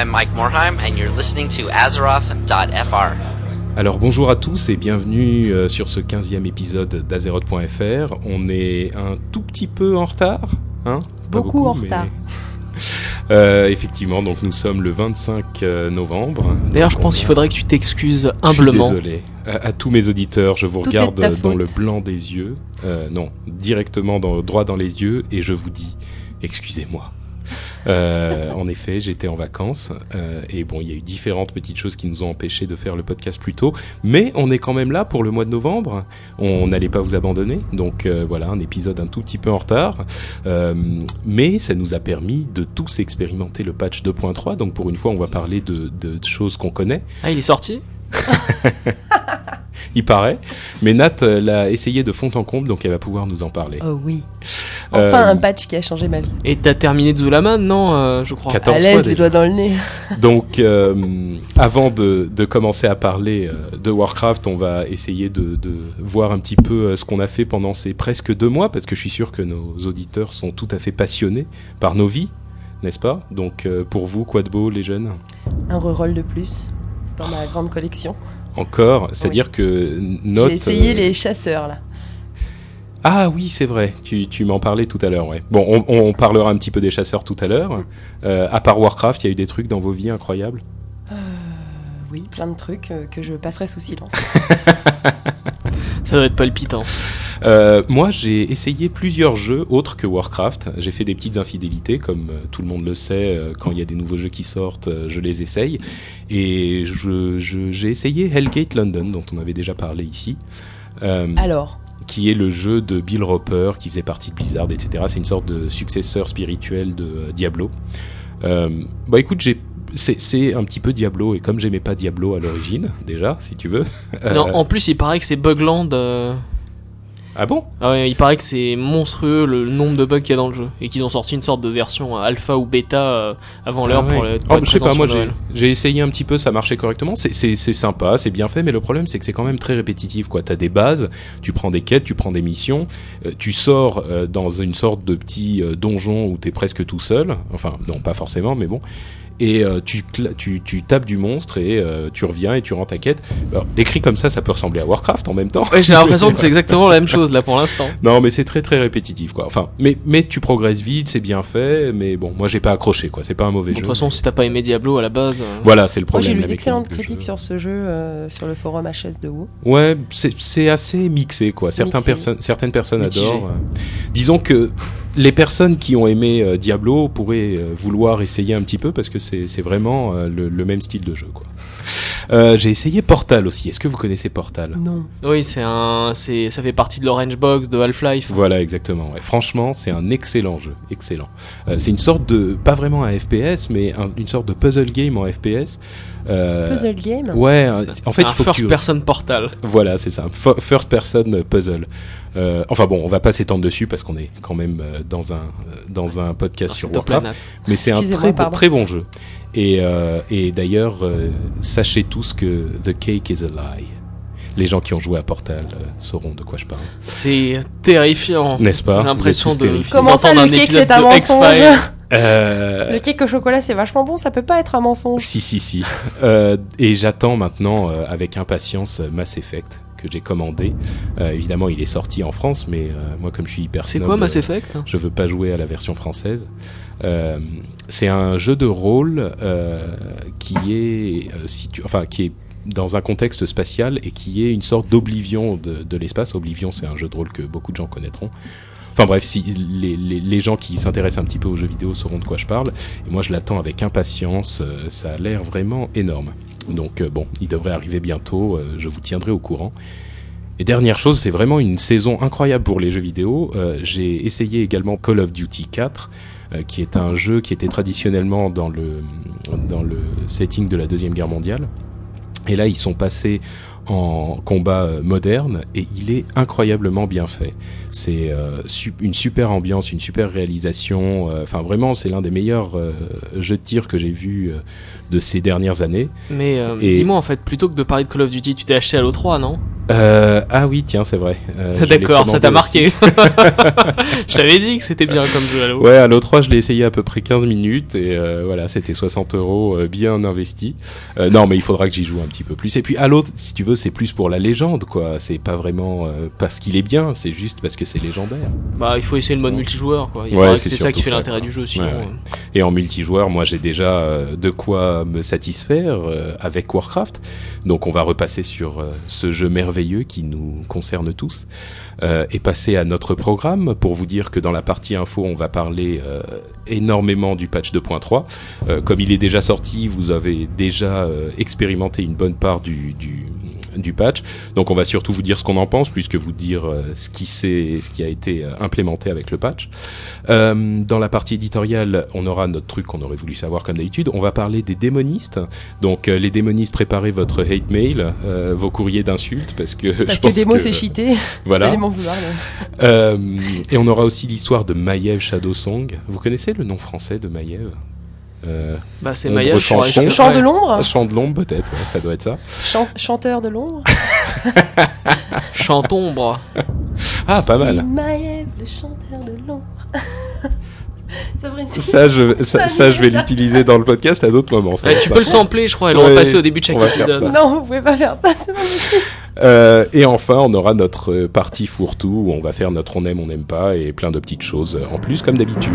I'm Mike Morheim, and you're listening to Azeroth.fr. Alors bonjour à tous et bienvenue euh, sur ce 15e épisode d'Azeroth.fr. On est un tout petit peu en retard, hein? Pas Beaucoup en retard. Euh, effectivement, donc nous sommes le 25 euh, novembre. D'ailleurs, je pense qu'il faudrait que tu t'excuses Je suis humblement. désolé. À, à tous mes auditeurs, je vous Tout regarde dans faute. le blanc des yeux. Euh, non, directement dans, droit dans les yeux et je vous dis, excusez-moi. Euh, en effet, j'étais en vacances euh, et bon, il y a eu différentes petites choses qui nous ont empêchés de faire le podcast plus tôt, mais on est quand même là pour le mois de novembre. On n'allait pas vous abandonner, donc euh, voilà, un épisode un tout petit peu en retard, mais ça nous a permis de tous expérimenter le patch 2.3. Donc pour une fois, on va parler de- de choses qu'on connaît. Ah, il est sorti? Il paraît. Mais Nat euh, l'a essayé de fond en comble, donc elle va pouvoir nous en parler. Oh oui. Enfin, Euh, un patch qui a changé ma vie. Et t'as terminé Zulaman, non euh, Je crois. 14 À l'aise, les doigts dans le nez. Donc, euh, avant de, de commencer à parler de Warcraft, on va essayer de, de voir un petit peu ce qu'on a fait pendant ces presque deux mois, parce que je suis sûr que nos auditeurs sont tout à fait passionnés par nos vies, n'est-ce pas? Donc, euh, pour vous, quoi de beau, les jeunes? Un reroll de plus dans ma grande collection. Encore C'est-à-dire que note. J'ai essayé euh, les chasseurs là. Ah oui, c'est vrai, tu, tu m'en parlais tout à l'heure, ouais. Bon, on, on parlera un petit peu des chasseurs tout à l'heure. Euh, à part Warcraft, il y a eu des trucs dans vos vies incroyables? Oui, plein de trucs euh, que je passerai sous silence. Ça doit être palpitant. Euh, moi, j'ai essayé plusieurs jeux autres que Warcraft. J'ai fait des petites infidélités, comme euh, tout le monde le sait. quand il y a des nouveaux jeux qui sortent, je les essaye. Et je- je- j'ai essayé Hellgate London, dont on avait déjà parlé ici. Euh, Alors, qui est le jeu de Bill Roper, qui faisait partie de Blizzard, etc. C'est une sorte de successeur spirituel de Diablo. Euh, bah écoute, j'ai c'est un petit peu Diablo et comme j'aimais pas Diablo à l'origine déjà si tu veux euh, Non, en plus, il paraît que c'est Bugland. euh, ah bon? Ah ouais, il paraît que c'est monstrueux le nombre de bugs qu'il y a dans le jeu. Et qu'ils ont sorti une sorte de version euh, alpha ou bêta euh, avant l'heure Ah pour le. Oh, être je sais pas, moi j'ai essayé un petit peu, ça marchait correctement. C'est- sympa, c'est bien fait, mais le problème c'est que c'est quand même très répétitif. quoi. T'as des bases, tu prends des quêtes, tu prends des missions, euh, tu sors euh, dans une sorte de petit euh, donjon où t'es presque tout seul. Enfin, non, pas forcément, mais bon. Et euh, tu, tu, tu tapes du monstre et euh, tu reviens et tu rends ta quête. Alors, décrit comme ça, ça peut ressembler à Warcraft en même temps. Ouais, j'ai l'impression que c'est exactement la même chose là pour l'instant. Non, mais c'est très très répétitif, quoi. Enfin, mais, mais tu progresses vite, c'est bien fait, mais bon, moi j'ai pas accroché, quoi. C'est pas un mauvais Bon, De jeu. toute façon, si t'as pas aimé Diablo à la base. euh, Voilà, c'est le moi problème. j'ai lu d'excellentes critiques jeu. sur ce jeu euh, sur le forum HS de WoW. Ouais, c'est c'est assez mixé quoi. Mixé. personnes, certaines personnes Mitigé. adorent. euh. Disons que les personnes qui ont aimé euh, Diablo pourraient euh, vouloir essayer un petit peu parce que c'est vraiment euh, le, le même style de jeu quoi. Euh, J'ai essayé Portal aussi. Est-ce que vous connaissez Portal? Non. Oui, c'est un, c'est, ça fait partie de l'Orange Box de Half-Life. Voilà, exactement. ouais. Franchement, c'est un excellent jeu, excellent. Euh, c'est une sorte de, pas vraiment un FPS, mais un- une sorte de puzzle game en FPS. Euh, Puzzle game. Ouais, un- en fait, C'est il un faut que first tu... person portal. Voilà, c'est ça. First person puzzle. Euh, enfin bon, on va pas s'étendre dessus parce qu'on est quand même dans un dans un podcast Non, sur Warcraft. Mais c'est un très très bon jeu. Et, euh, et d'ailleurs, euh, sachez tous que The Cake is a lie. Les gens qui ont joué à Portal euh, sauront de quoi je parle. C'est terrifiant. N'est-ce pas? J'ai l'impression Vous êtes tous de. terrifiés. Comment ça, le un cake, épisode c'est un de mensonge? X-Files. Euh, Le cake au chocolat c'est vachement bon, ça peut pas être un mensonge. Si, si, si. Euh, et j'attends maintenant euh, avec impatience euh, Mass Effect que j'ai commandé. Euh, évidemment, il est sorti en France, mais euh, moi, comme je suis hyper C'est snob, quoi Mass euh, Effect Je veux pas jouer à la version française. Euh, c'est un jeu de rôle euh, qui est euh, situ- enfin qui est dans un contexte spatial et qui est une sorte d'Oblivion de, l'espace. Oblivion, c'est un jeu de rôle que beaucoup de gens connaîtront. Enfin bref, si les, les, gens qui s'intéressent un petit peu aux jeux vidéo sauront de quoi je parle. Et moi, je l'attends avec impatience. ça a l'air vraiment énorme. Donc bon, il devrait arriver bientôt, je vous tiendrai au courant. Et dernière chose, c'est vraiment une saison incroyable pour les jeux vidéo. Euh, J'ai essayé également Call of Duty 4, euh, qui est un jeu qui était traditionnellement dans le, dans le setting de la Deuxième Guerre mondiale. Et là, ils sont passés en combat euh, moderne et il est incroyablement bien fait. C'est euh, une super ambiance, une super réalisation. euh, Enfin, vraiment, c'est l'un des meilleurs euh, jeux de tir que j'ai vu de ces dernières années. Mais Et- dis-moi en fait, plutôt que de parler de Call of Duty, tu t'es acheté Halo 3, non? Euh, ah oui, tiens, c'est vrai. Euh, D'accord, ça t'a marqué. je t'avais dit que c'était bien comme jeu Halo. Ouais, Halo 3, je l'ai essayé à peu près 15 minutes et euh, voilà, c'était 60 euros bien investi. Non, mais il faudra que j'y joue un petit peu plus. Et puis Halo, si tu veux, c'est plus pour la légende, quoi. C'est pas vraiment parce qu'il est bien, c'est juste parce que c'est légendaire. Bah, il faut essayer le mode multijoueur, quoi. Ouais, c'est ça qui fait l'intérêt du jeu, sinon. Ouais, ouais. euh, Et en multijoueur, moi, j'ai déjà de quoi me satisfaire avec Warcraft. Donc, on va repasser sur ce jeu merveilleux qui nous concerne tous euh, et passer à notre programme pour vous dire que dans la partie info, on va parler euh, énormément du patch 2.3. Euh, comme il est déjà sorti, vous avez déjà euh, expérimenté une bonne part du, du du patch. Donc on va surtout vous dire ce qu'on en pense, plus que vous dire euh, ce qui s'est, ce qui a été euh, implémenté avec le patch. Euh, dans la partie éditoriale, on aura notre truc qu'on aurait voulu savoir comme d'habitude. On va parler des démonistes. Donc les démonistes, préparez votre hate mail, euh, vos courriers d'insultes, parce que Parce je que pense que c'est cheaté. Vous voilà. allez m'en vouloir. là. Euh, et on aura aussi l'histoire de Maiev Shadowsong. Vous connaissez le nom français de Maiev euh, Bah, c'est chanson. crois, Chant de l'ombre Chant de l'ombre peut-être, ouais, ça doit être ça. Chan- Chanteur de l'ombre Chantombre. Ah, pas C'est mal. Maëv, le chanteur de l'ombre. Ça je, ça, ça, je vais l'utiliser dans le podcast à d'autres moments. ça Ouais, va tu ça. peux le sampler, je crois, et le Ouais, repasser au début de chaque va épisode. ça. Non, vous pouvez pas faire ça, c'est pas possible. Euh, et enfin, on aura notre euh, partie fourre-tout où on va faire notre on aime, on n'aime pas et plein de petites choses en plus, comme d'habitude.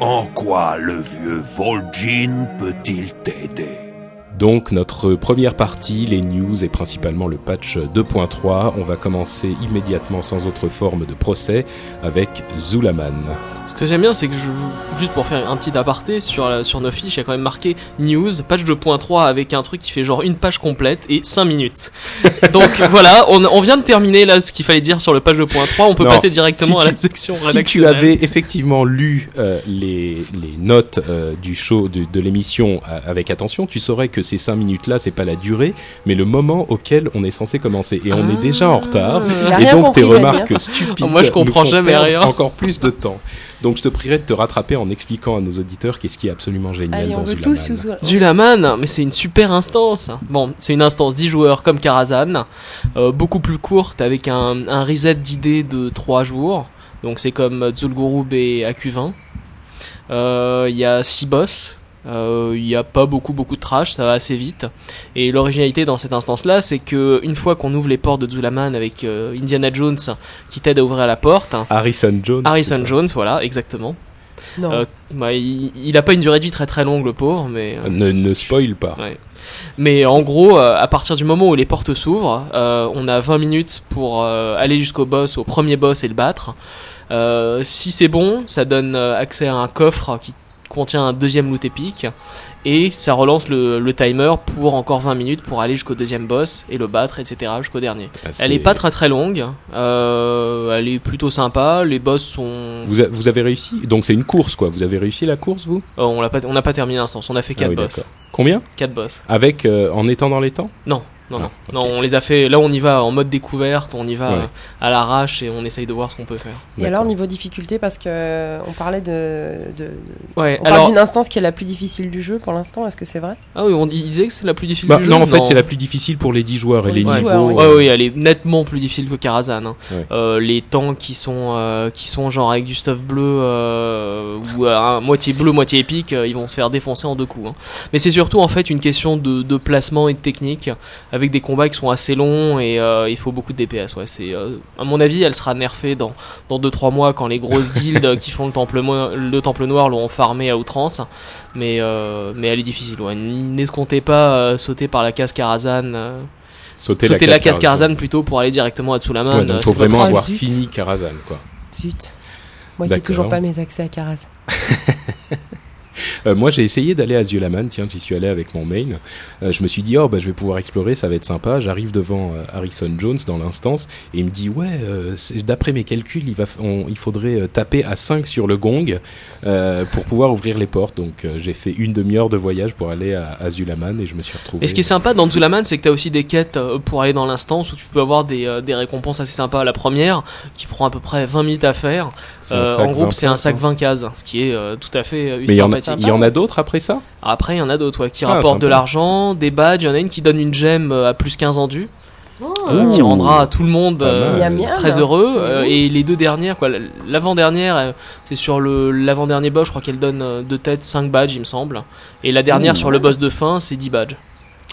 En quoi le vieux Vol'jin peut-il t'aider? Donc, notre première partie, les news et principalement le patch 2.3. On va commencer immédiatement sans autre forme de procès avec Zulaman. Ce que j'aime bien, c'est que je, juste pour faire un petit aparté sur, la- sur nos fiches, il y a quand même marqué news, patch 2.3 avec un truc qui fait genre une page complète et 5 minutes. Donc voilà, on, on vient de terminer là ce qu'il fallait dire sur le patch 2.3. On peut Non, passer directement si à tu- la section Si tu avais effectivement lu euh, les, les notes euh, du show, de, de l'émission euh, avec attention, tu saurais que ces 5 minutes-là, c'est pas la durée, mais le moment auquel on est censé commencer. Et on est déjà en retard. Il a Et rien donc tes remarques dit, hein. stupides Moi, je comprends jamais rien. encore plus de temps. Donc je te prierai de te rattraper en expliquant à nos auditeurs qu'est-ce qui est absolument génial Allez, on dans veut Zulaman. tous sous Zulaman, mais c'est une super instance. Bon, c'est une instance 10 joueurs comme Karazhan, euh, beaucoup plus courte avec un, un reset d'idées de 3 jours. Donc c'est comme Zul'Gurub et AQ20. Euh, Il y a 6 boss. Euh, Il n'y a pas beaucoup beaucoup de trash, ça va assez vite. Et l'originalité dans cette instance-là, c'est que une fois qu'on ouvre les portes de Zulaman avec euh, Indiana Jones qui t'aide à ouvrir la porte, Harrison Jones. Harrison Jones, voilà, exactement. Non. Euh, bah, il, il a pas une durée de vie très très longue, le pauvre, mais. euh, Ne, ne spoil pas. Ouais. Mais en gros, euh, à partir du moment où les portes s'ouvrent, euh, on a 20 minutes pour euh, aller jusqu'au boss, au premier boss et le battre. Euh, si c'est bon, ça donne euh, accès à un coffre qui contient un deuxième loot épique et ça relance le, le timer pour encore 20 minutes pour aller jusqu'au deuxième boss et le battre, etc. jusqu'au dernier. Ah, Elle est pas très très longue, euh, elle est plutôt sympa, les boss sont... Vous, a- vous avez réussi Donc c'est une course quoi. Vous avez réussi la course vous? Oh, on l'a pas, on n'a pas terminé l'instance, on a fait Ah 4 oui, boss. Combien? 4 boss. Avec euh, en étant dans les temps? Non, non, Ah, non. ok. Non, on les a fait. Là, on y va en mode découverte, on y va Ouais. euh, à l'arrache et on essaye de voir ce qu'on peut faire. Et alors, niveau difficulté, parce que euh, on parlait de. de- Ouais, on parle alors. d'une instance qui est la plus difficile du jeu pour l'instant, est-ce que c'est vrai? Ah oui, on il disait que c'est la plus difficile Bah, du jeu. non, en fait, c'est la plus difficile pour les 10 joueurs et les les 10 niveaux. Ouais, oui, elle est nettement plus difficile que Karazhan. hein. Ouais. Euh, les temps qui sont euh, qui sont genre avec du stuff bleu euh, ou euh, un moitié bleu, moitié épique, euh, ils vont se faire défoncer en deux coups. hein. Mais c'est surtout en fait une question de, de placement et de technique, avec avec des combats qui sont assez longs et euh, il faut beaucoup de DPS. Ouais, c'est euh, à mon avis, elle sera nerfée dans dans deux trois mois quand les grosses guildes qui font le temple mo- le temple noir l'auront farmé à outrance. Mais euh, mais elle est difficile. Ouais. N'escomptez pas euh, sauter par la case Karazhan. euh, Sauter, sauter la case Karazhan. Karazhan plutôt pour aller directement à Tsulaman. Ouais, donc faut vraiment avoir zut. fini Karazhan, quoi. Zut. Moi, j'ai toujours pas mes accès à Karaz. Euh, moi, j'ai essayé d'aller à Ziolaman. Tiens, j'y suis allé avec mon main. Euh, je me suis dit, oh, bah, je vais pouvoir explorer, ça va être sympa. J'arrive devant euh, Harrison Jones dans l'instance et il me dit, ouais, d'après mes calculs, il, va, on- il faudrait taper à 5 sur le gong pour pouvoir ouvrir les portes. Donc, j'ai fait une demi-heure de voyage pour aller à, à Ziolaman et je me suis retrouvé. Et ce qui est sympa dans Zulaman, c'est que t'as aussi des quêtes pour aller dans l'instance où tu peux avoir des, des récompenses assez sympas. La première, qui prend à peu près 20 minutes à faire. Euh, en groupe, 20 c'est un sac quoi. 20 cases, ce qui est euh, tout à fait euh, Mais il y, en a, il y en a d'autres après ça? Après, il y en a d'autres ouais, qui Ah, rapportent de l'argent, des badges. Il y en a une qui donne une gemme euh, à plus 15 en dû, euh, qui rendra tout le monde euh, mal. Miam, miam. très heureux. Euh, Ouh. et les deux dernières, quoi, l'avant-dernière, c'est sur le l'avant-dernier boss, je crois qu'elle donne de tête 5 badges, il me semble. Et la dernière sur le boss de fin, c'est 10 badges.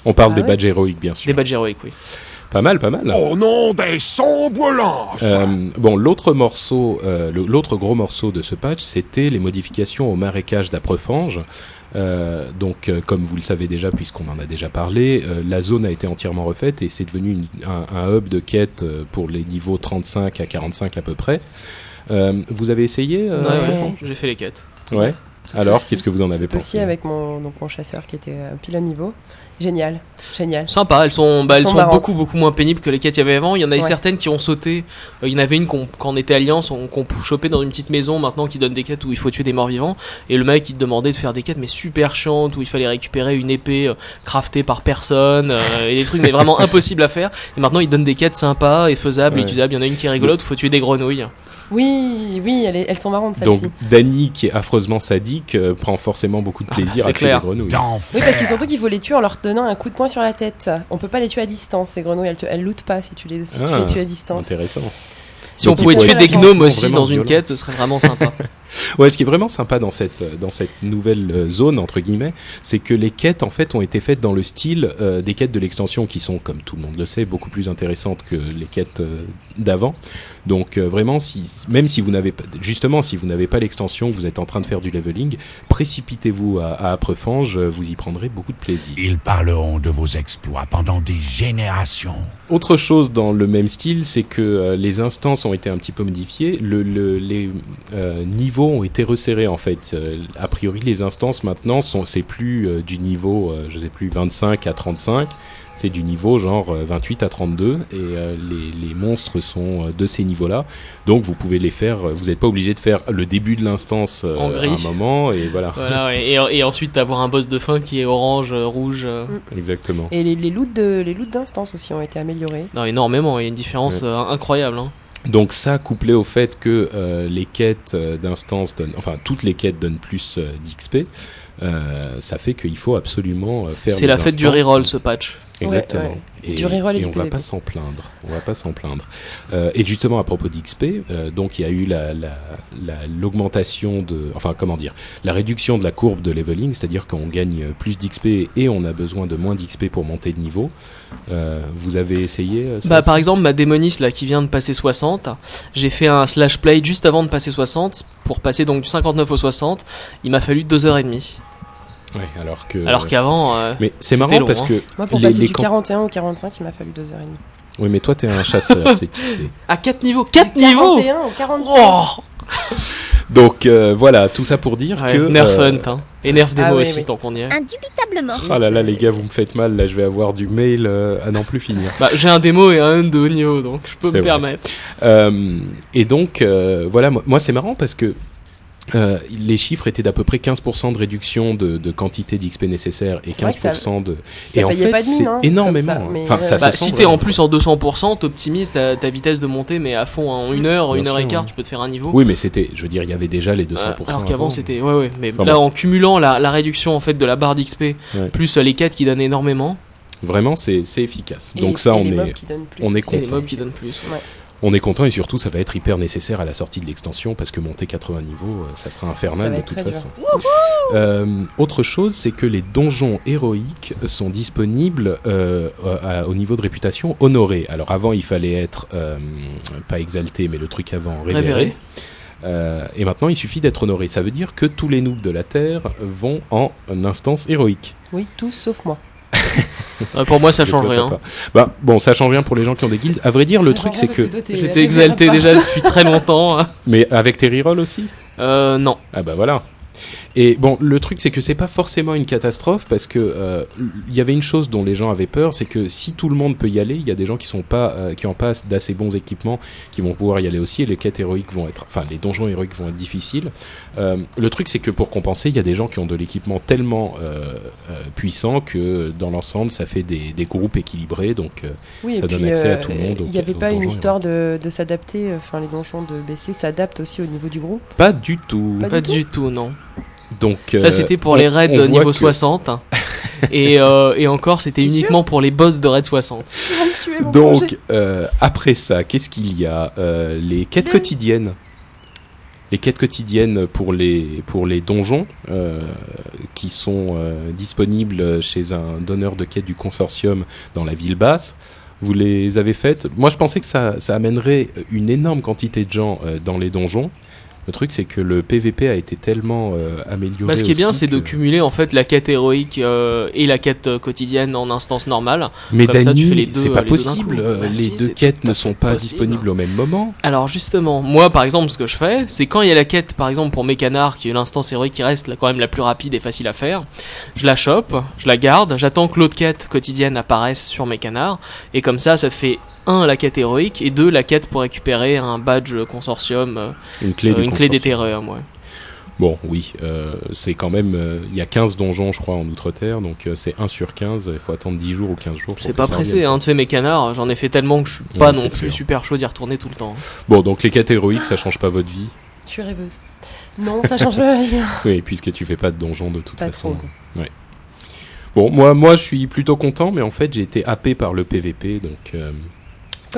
On parle Ah des ouais badges héroïques, bien sûr. Des badges héroïques, oui. Pas mal, pas mal. Au nom des sombres lances Euh, bon, l'autre morceau, euh, l'autre gros morceau de ce patch, c'était les modifications au marécage d'Aprefange. Euh, donc, euh, comme vous le savez déjà, puisqu'on en a déjà parlé, euh, la zone a été entièrement refaite et c'est devenu une- un, un hub de quête euh, pour les niveaux 35 à 45 à peu près. Euh, vous avez essayé euh, Ouais, j'ai fait les quêtes. Ouais. Tout Alors, aussi. qu'est-ce que vous en avez Tout pensé? aussi avec mon, donc mon chasseur qui était pile à niveau. Génial, génial. Sympa, elles sont, bah, Elles elles sont beaucoup beaucoup moins pénibles que les quêtes qu'il y avait avant. Il y en Ouais. certaines qui ont sauté. Euh, il y en avait une qu'on, quand on était alliance, on, qu'on peut choper dans une petite maison maintenant qui donne des quêtes où il faut tuer des morts vivants. Et le mec il te demandait de faire des quêtes mais super chiantes où il fallait récupérer une épée euh, craftée par personne euh, et des trucs mais vraiment impossibles à faire. Et maintenant il donne des quêtes sympas et faisables et utilisables. Il y en a une qui est rigolote, où il faut tuer des grenouilles. Oui, oui, elles, sont marrantes Donc, celles-ci. Dany, qui est affreusement sadique, euh, prend forcément beaucoup de Ah, plaisir à tuer des grenouilles. Oui, parce que surtout qu'il faut les tuer en leur donnant un coup de poing sur la tête. On peut pas les tuer à distance, ces grenouilles. Elles, te, elles lootent pas si tu les, si tu Ah, les tues à distance. Intéressant. Si on pouvait tuer des gnomes aussi dans une violent. quête, ce serait vraiment sympa. Ouais, ce qui est vraiment sympa dans cette dans cette nouvelle euh, zone entre guillemets, c'est que les quêtes en fait ont été faites dans le style euh, des quêtes de l'extension qui sont, comme tout le monde le sait, beaucoup plus intéressantes que les quêtes euh, d'avant. Donc euh, vraiment, si même si vous n'avez pas, justement, si vous n'avez pas l'extension, vous êtes en train de faire du leveling, précipitez-vous à, à Aprefange, euh, vous y prendrez beaucoup de plaisir. Ils parleront de vos exploits pendant des générations. Autre chose dans le même style, c'est que euh, les instances ont été un petit peu. Le, le- les euh, niveaux ont été resserrés en fait. Euh, a priori, les instances maintenant sont c'est plus euh, du niveau, euh, je sais plus 25 à 35. C'est du niveau genre euh, 28 à 32 et euh, les, les monstres sont de ces niveaux-là. Donc vous pouvez les faire. Vous n'êtes pas obligé de faire le début de l'instance euh, En à gris. un moment et voilà. voilà, et, ensuite d'avoir un boss de fin qui est orange, rouge. euh, Exactement. Et les, les loots de les loots d'instance aussi ont été améliorés. Non, énormément, il y a une différence Ouais. euh, incroyable. Hein. Donc ça, couplé au fait que euh, les quêtes euh, d'instance donnent, enfin toutes les quêtes donnent plus euh, d'XP, euh, ça fait qu'il faut absolument faire. C'est la fête du reroll ce patch. Exactement. Ouais, ouais. Et, Du reroll et et du on va pas s'en plaindre. On va pas s'en plaindre. Euh, et justement à propos d'XP, euh, donc il y a eu la la- la- l'augmentation de, enfin comment dire, la réduction de la courbe de leveling, c'est-à-dire qu'on gagne plus d'XP et on a besoin de moins d'XP pour monter de niveau. Euh, vous avez essayé ça Bah, par exemple, ma démoniste là qui vient de passer 60, j'ai fait un slash play juste avant de passer 60 pour passer donc du 59 au 60. Il m'a fallu 2h30. Ouais, alors que. Alors qu'avant, euh, Mais c'est marrant long, parce hein. que Moi, pour Les- passer les du camp- 41 au 45, il m'a fallu 2h30. Oui, mais toi, t'es un chasseur. c'est- à 4 niveaux 4 niveaux 41 au 45 Oh Donc euh, voilà, tout ça pour dire ouais, que. Nerf euh, Hunt, hein. Et Nerf Demo Ah oui, aussi, oui. tant qu'on y est. Indubitablement. Ah là là, les gars, vous me faites mal. Là, je vais avoir du mail euh, à n'en plus finir. Bah, j'ai un démo et un hunt de haut niveau, donc je peux me vrai. permettre. Euh, et donc, euh, voilà, moi, moi, c'est marrant parce que. Euh, les chiffres étaient d'à peu près 15% de réduction de, de quantité d'XP nécessaire et C'est vrai que ça- 15% de. Ça et en fait, c'est hein, énormément. ça, mais, Enfin, ça se Bah, si t'es en plus en 200%, t'optimises ta, ta vitesse de montée, mais à fond en une heure, Bien une heure et sûr, quart, ouais. tu peux te faire un niveau. Oui, mais c'était, je veux dire, il y avait déjà les 200%. Euh, alors avant. qu'avant c'était ouais ouais mais Enfin, là bon. en cumulant la, la réduction en fait de la barre d'XP Ouais. plus euh, les quêtes qui donnent énormément Vraiment, c'est c'est efficace. Et Donc les- ça, on est, on est les content. mobs qui donnent plus. On est content et surtout ça va être hyper nécessaire à la sortie de l'extension parce que monter 80 niveaux, euh, ça sera infernal de toute façon. Euh, autre chose, c'est que les donjons héroïques sont disponibles euh, à- au niveau de réputation honoré. Alors avant, il fallait être euh, pas exalté, mais le truc avant révéré. Révéré. Euh, et maintenant, il suffit d'être honoré. Ça veut dire que tous les noobs de la Terre vont en instance héroïque. Oui, tous sauf moi. Pour moi, ça change toi, rien. Bah, bon, ça change rien pour les gens qui ont des guildes. À vrai dire, le truc, c'est que. J'étais exalté déjà depuis très longtemps. hein. Mais avec tes rerolls aussi? Euh, non. Ah bah voilà. Et bon, le truc c'est que c'est pas forcément une catastrophe parce que euh, il y avait une chose dont les gens avaient peur, c'est que si tout le monde peut y aller, il y a des gens qui sont pas, euh, qui ont pas d'assez bons équipements, qui vont pouvoir y aller aussi, et les quêtes héroïques vont être, enfin les donjons héroïques vont être difficiles. Euh, le truc c'est que pour compenser, il y a des gens qui ont de l'équipement tellement euh, euh, puissant que dans l'ensemble, ça fait des, des groupes équilibrés, donc euh, Oui, Ça donne puis, accès à euh, tout le monde Il n'y avait pas une histoire de, de s'adapter, euh, enfin les donjons de BC s'adaptent aussi au niveau du groupe? pas du tout. Pas Pas du du tout, non. Donc Ça, euh, c'était pour on- les raids niveau que- 60. et, euh, et encore, c'était uniquement pour les boss de raid 60. Donc, euh, après ça, qu'est-ce qu'il y a Euh, Les quêtes Les- quotidiennes? Les quêtes quotidiennes pour les, pour les donjons, euh, qui sont euh, disponibles chez un donneur de quêtes du consortium dans la ville basse. Vous les avez faites? Moi, je pensais que ça, ça amènerait une énorme quantité de gens euh, dans les donjons. Le truc, c'est que le PVP a été tellement euh, amélioré. Bah, ce qui est bien, c'est de cumuler en fait la quête héroïque euh, et la quête euh, quotidienne en instance normale. Mais deux, c'est pas les possible. les deux quêtes ne sont pas possible. disponibles au même moment. Alors justement, moi par exemple, ce que je fais, c'est quand il y a la quête, par exemple pour mes canards, qui est l'instance héroïque qui reste quand même la plus rapide et facile à faire, je la chope, je la garde, j'attends que l'autre quête quotidienne apparaisse sur mes canards, et comme ça, ça te fait un la quête héroïque et deux la quête pour récupérer un badge consortium, euh, Une clé, euh, une clé des terreurs, ouais. Bon, oui, euh, c'est quand même. euh, Il y a 15 donjons, je crois, en Outre-Terre, donc euh, c'est 1 sur 15. Il faut attendre 10 jours ou 15 jours. pour C'est pas pressé, revienne. hein, tu sais, mes canards, j'en ai fait tellement que je suis pas non plus sûr. super chaud d'y retourner tout le temps. Bon, donc les quêtes héroïques, ça change pas votre vie. Je suis rêveuse. Non, ça change rien. Oui, puisque tu fais pas de donjons de toute Pas façon. trop. Bon, moi, moi, je suis plutôt content, mais en fait, j'ai été happé par le PVP, donc euh,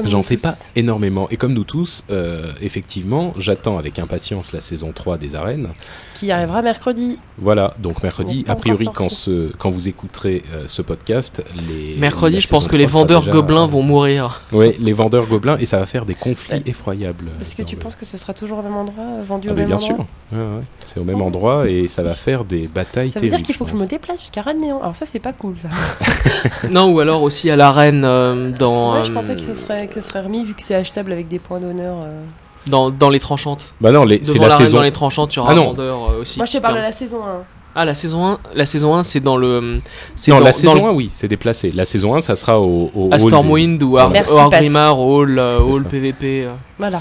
j'en fais pas énormément. Et comme nous tous, euh, effectivement, j'attends avec impatience la saison 3 des arènes. Qui arrivera mercredi. Voilà, donc mercredi, a priori, quand, ce, quand vous écouterez euh, ce podcast, les. Mercredi, je pense que les 3 sera vendeurs déjà- gobelins vont mourir. Ouais, les vendeurs gobelins, et ça va faire des conflits Ouais. effroyables. Est-ce que tu le- penses que ce sera toujours au même endroit, euh, vendu Ah, au même bien endroit sûr, Ouais, ouais. c'est au même endroit et ça va faire des batailles Ça veut dire qu'il faut que je me déplace jusqu'à Radnéan. Alors ça, c'est pas cool. Ça. non, ou alors aussi à l'arène euh, dans, Ouais, je pensais que ce serait, que ce serait remis vu que c'est achetable avec des points d'honneur. euh. dans, dans les tranchantes. Bah non, les- c'est la l'arène saison. dans les tranchantes, il y aura Ah un vendeur euh, aussi. Moi, je te parle de la saison 1. Ah, la saison 1, la saison 1 c'est dans le. C'est Non, dans, la dans saison le- 1, oui, c'est déplacé. La saison 1, ça sera au, au à Stormwind ou à. Argrimmar, Hall, euh, hall. PVP. euh. Voilà.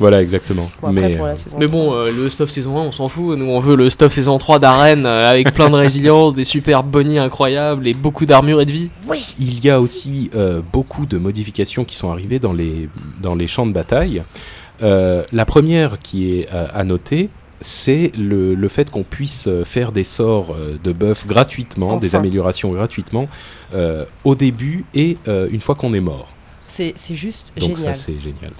Voilà, exactement. Bon, après, mais pour euh, la Mais bon, 3. euh, le stuff saison 1, on s'en fout. Nous, on veut le stuff saison 3 d'arène euh, avec plein de résilience, des super bonnies incroyables et beaucoup d'armure et de vie. il y a aussi euh, beaucoup de modifications qui sont arrivées dans les, dans les champs de bataille. Euh, la première qui est euh, à noter, c'est le, le fait qu'on puisse faire des sorts de buff gratuitement, des améliorations gratuitement, euh, au début et euh, une fois qu'on est mort. C'est c'est juste Donc génial. ça, c'est génial.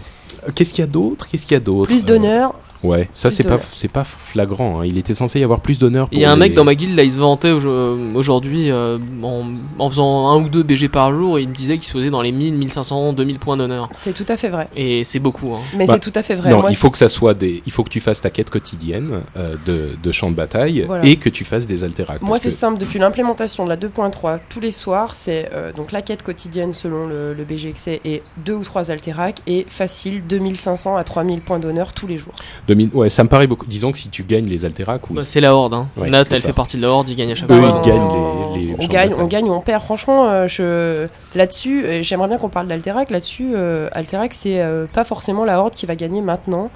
Qu'est-ce qu'il y a d'autre? Qu'est-ce qu'il y a d'autre? Plus d'honneur. Ouais, ça c'est pas c'est pas flagrant. hein. Il était censé y avoir plus d'honneur. Il y a un mec dans ma guilde, là, il se vantait au- aujourd'hui euh, en, en faisant un ou deux BG par jour et il me disait qu'il se faisait dans les 1000, 1500, 2000 points d'honneur. C'est tout à fait vrai. Et c'est beaucoup. Hein. Mais Bah, c'est tout à fait vrai. Non, Moi, il faut que ça soit des. Il faut que tu fasses ta quête quotidienne euh, de, de champ de bataille Voilà. et que tu fasses des alteracs. Moi, c'est que- simple. Depuis l'implémentation de la 2.3, tous les soirs, c'est euh, donc la quête quotidienne selon le, le BGXC et deux ou trois alterac et facile 2500 à 3000 points d'honneur tous les jours. 2000 Ouais, ça me paraît beaucoup. Disons que si tu gagnes les alteracs, oui. Bah, c'est la horde. Hein. Ouais, Nat, elle ça. fait partie de la horde, il gagne à chaque Eux, fois. ils gagnent les- on gagne, on gagne ou on perd. Franchement, euh, je là-dessus, euh, j'aimerais bien qu'on parle d'Alterac. Là-dessus, euh, Alterac, c'est euh, pas forcément la horde qui va gagner maintenant.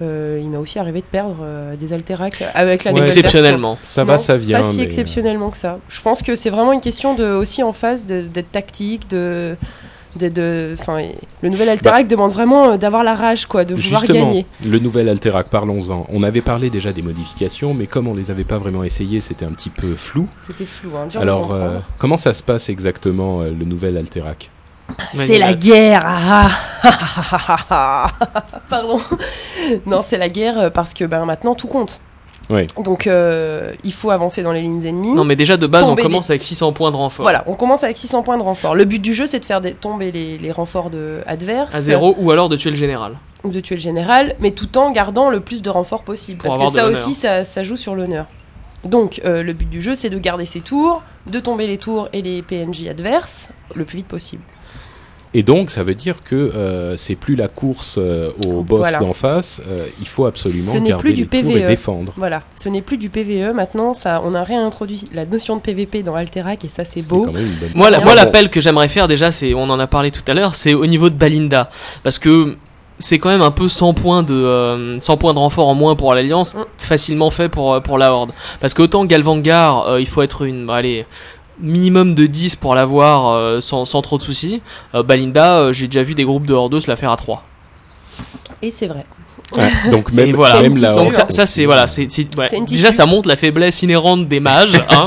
Euh, il m'est aussi arrivé de perdre euh, des Alterac avec la Ouais, Exceptionnellement. ça va, ça vient. Pas si mais, exceptionnellement que ça. Je pense que c'est vraiment une question de aussi en phase d'être tactique, de de, de- enfin, le nouvel Alterac demande vraiment euh, d'avoir la rage, quoi, de vouloir Justement, gagner. le nouvel Alterac, parlons-en. On avait parlé déjà des modifications, mais comme on les avait pas vraiment essayées, c'était un petit peu flou. C'était flou. Hein, Alors, euh, comment ça se passe exactement euh, le nouvel Alterac? C'est la guerre. ah, ah, ah, ah, ah, ah. Pardon. Non, c'est la guerre parce que ben, maintenant tout compte. Donc euh, il faut avancer dans les lignes ennemies. Non, mais déjà de base, on commence avec 600 points de renfort. Voilà, on commence avec 600 points de renfort. Le but du jeu, c'est de faire des- tomber les, les renforts de adverses, À zéro ou alors de tuer le général. ou de tuer le général, mais tout en gardant le plus de renforts possible. Pour parce avoir que ça aussi, ça, ça joue sur l'honneur. Donc, euh, le but du jeu, c'est de garder ses tours, de tomber les tours et les PNJ adverses le plus vite possible. Et donc, ça veut dire que euh, c'est plus la course euh, au boss Voilà. d'en face. euh, il faut absolument Ce garder plus du les tours et PvE. défendre. Voilà, ce n'est plus du PVE. Maintenant, ça, on a réintroduit la notion de PVP dans Alterac et ça, c'est Ce beau. quand même une bonne- Moi, la- l'appel que j'aimerais faire déjà, c'est, on en a parlé tout à l'heure, c'est au niveau de Balinda. Parce que c'est quand même un peu 100 points de, euh, 100 points de renfort en moins pour l'Alliance, Mm. facilement fait pour, pour la Horde. Parce qu'autant Galvangar, euh, il faut être une, bah, allez, minimum de 10 pour l'avoir euh, sans, sans trop de soucis. Euh, Balinda, euh, j'ai déjà vu des groupes de Horde se la faire à 3. Et c'est vrai. Ouais, donc même, voilà. même la Donc ça, ça, c'est voilà, c'est ouais. Déjà ça montre la faiblesse inhérente des mages. Hein.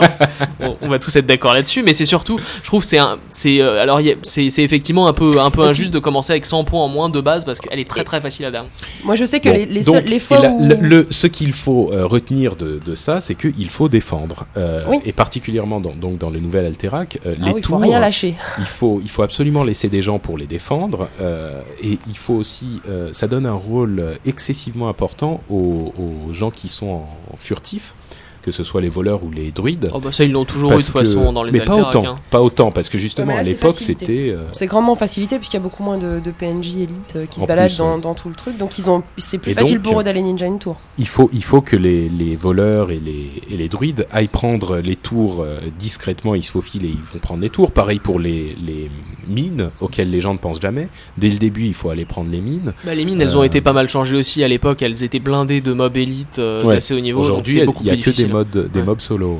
on, on va tous être d'accord là-dessus, mais c'est surtout, je trouve c'est euh, alors c'est c'est effectivement un peu un peu injuste de commencer avec 100 points en moins de base parce qu'elle est très très facile à down. Moi, je sais que Bon, les, les, donc, seuls- les fois la- où... le, le- ce qu'il faut euh, retenir de, de ça, c'est qu'il faut défendre. Euh, Oui. Et particulièrement dans, donc dans les nouvelles Alterac, euh, Ah les oui, il faut tours, rien lâcher. il faut, il faut absolument laisser des gens pour les défendre. euh, et il faut aussi, euh, ça donne un rôle excessivement important aux, gens qui sont en, en furtif, que ce soit les voleurs ou les druides. Oh bah ça ils l'ont toujours eu de toute que- façon dans les mais pas autant, hein. pas autant, parce que justement là, à l'époque c'était. euh, C'est grandement facilité puisqu'il y a beaucoup moins de, de PNJ élites euh, qui En se baladent plus, dans, ouais. dans tout le truc. Donc ils ont, c'est plus Et facile donc, pour eux d'aller ninja une tour. il faut, il faut que les, les voleurs et les, et les druides aillent prendre les tours euh, discrètement, ils se faufilent et ils vont prendre les tours. Pareil pour les, les mines auxquelles les gens ne pensent jamais. Dès le début, il faut aller prendre les mines. Bah, les mines elles ont été pas mal changées aussi à l'époque. Elles étaient blindées de mobs élites euh, Ouais. d'assez haut niveau. Aujourd'hui, il n'y a que des. Modes, des Ouais. mobs solo. ouais.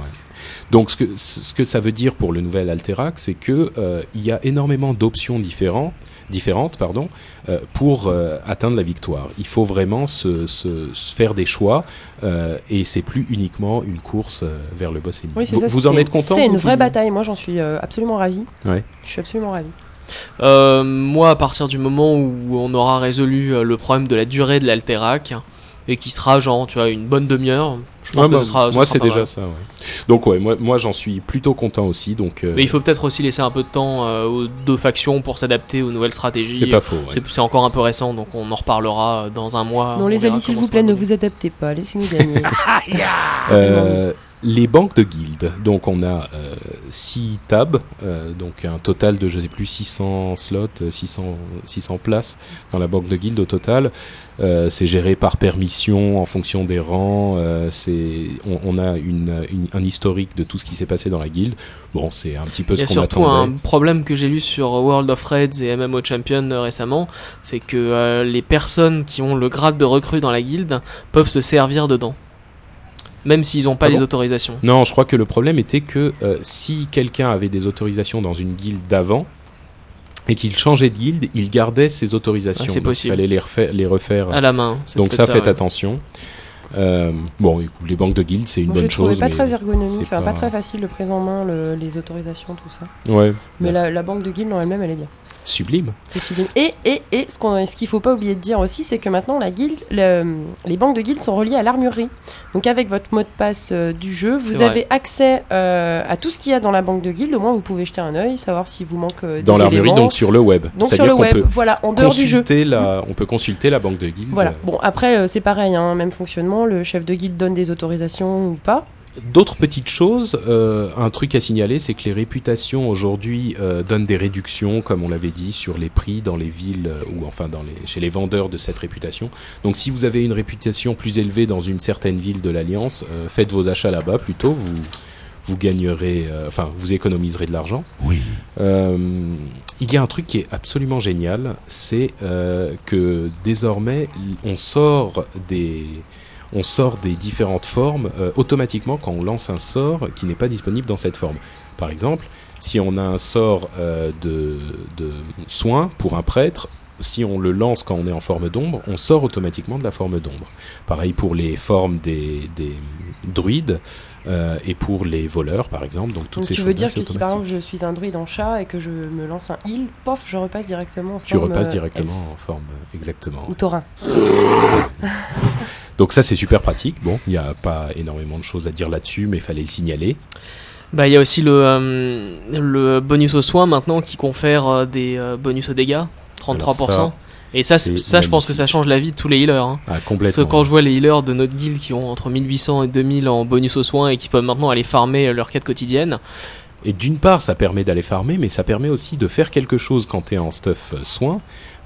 Donc, ce que, ce que ça veut dire pour le nouvel Alterac, c'est que euh, il y a énormément d'options différentes, différentes, pardon, euh, pour euh, atteindre la victoire. Il faut vraiment se, se, se faire des choix, euh, et c'est plus uniquement une course euh, vers le boss ennemi. Oui, vous ça. vous en êtes content C'est une vraie bataille. Moi, j'en suis euh, absolument ravi. Ouais. Je suis absolument ravi. Euh, moi, à partir du moment où on aura résolu euh, le problème de la durée de l'Alterac, et qui sera genre, tu vois, une bonne demi-heure, je pense Ouais, que bah, ce sera. ce moi, c'est déjà mal. ça. Ouais. Donc, ouais, moi, moi j'en suis plutôt content aussi. Donc, euh, Mais il faut peut-être aussi laisser un peu de temps euh, aux deux factions pour s'adapter aux nouvelles stratégies. c'est pas faux. ouais. C'est- encore un peu récent, donc on en reparlera euh, dans un mois. non, on les amis, s'il vous plaît, ne vous adaptez pas. Laissez-nous gagner. Euh, les banques de guildes. Donc on a 6 tabs, euh, donc un total de je sais plus 600 slots, euh, 600 600 places dans la banque de guildes au total. Euh, c'est géré par permission en fonction des rangs. euh, c'est on, on a une, une- un historique de tout ce qui s'est passé dans la guilde. Bon, c'est un petit peu Il y ce a qu'on surtout attendait. un problème que j'ai lu sur World of Raids et MMO Champion euh, récemment, c'est que euh, les personnes qui ont le grade de recrue dans la guilde peuvent se servir dedans. Même s'ils n'ont pas Ah les bon autorisations. Non, je crois que le problème était que euh, si quelqu'un avait des autorisations dans une guilde d'avant et qu'il changeait de guilde, il gardait ses autorisations. Ah, c'est possible. Il fallait les refaire. Les refaire À la main. c'est Donc ça, faites ouais. attention. Euh, bon, écoute, les banques de guildes, c'est une Moi, bonne chose. pas mais très ergonomique, pas... pas- très facile de prise en main, le- les autorisations, tout ça. Ouais, Mais Ouais. la, la banque de guilde en elle-même, elle est bien. Sublime. C'est sublime. Et, et, et ce qu'on- ce qu'il faut pas oublier de dire aussi, c'est que maintenant, la guilde, le- les banques de guilde sont reliées à l'armurerie. Donc, avec votre mot de passe euh, du jeu, vous vrai. avez accès euh, à tout ce qu'il y a dans la banque de guilde. Au moins, vous pouvez jeter un œil, savoir s'il vous manque euh, Dans l'armurerie, donc sur le web. Donc, sur le web, peut voilà, en dehors du jeu. la, on peut consulter la banque de guildes. Voilà. Bon, après, euh, c'est pareil, hein, même fonctionnement. Le chef de guilde donne des autorisations ou pas. D'autres petites choses, euh, un truc à signaler, c'est que les réputations aujourd'hui euh, donnent des réductions, comme on l'avait dit, sur les prix dans les villes euh, ou enfin dans les, chez les vendeurs de cette réputation. Donc si vous avez une réputation plus élevée dans une certaine ville de l'Alliance, faites vos achats là-bas plutôt, vous vous gagnerez, enfin vous économiserez de l'argent. Oui. Il y a un truc qui est absolument génial, c'est que désormais on sort des on sort des différentes formes euh, automatiquement quand on lance un sort qui n'est pas disponible dans cette forme. Par exemple, si on a un sort euh, de, de soin pour un prêtre, si on le lance quand on est en forme d'ombre, on sort automatiquement de la forme d'ombre. Pareil pour les formes des, des druides euh, et pour les voleurs, par exemple. Donc, toutes Donc ces tu veux dire que si par exemple je suis un druide en chat et que je me lance un heal, pof, je repasse directement en Tu forme, repasses euh, directement en forme, exactement. Ou taurin. Donc ça, c'est super pratique. Bon, il n'y a pas énormément de choses à dire là-dessus, mais il fallait le signaler. Bah, il y a aussi le, euh, le bonus aux soins maintenant qui confère euh, des euh, bonus aux dégâts, 33%. Alors ça, et ça, ça je pense que ça change la vie de tous les healers. hein. Ah, Parce que complètement. quand je vois les healers de notre guild qui ont entre 1800 et 2000 en bonus aux soins et qui peuvent maintenant aller farmer leur quête quotidienne, Et d'une part, ça permet d'aller farmer, mais ça permet aussi de faire quelque chose quand tu es en stuff euh, soin.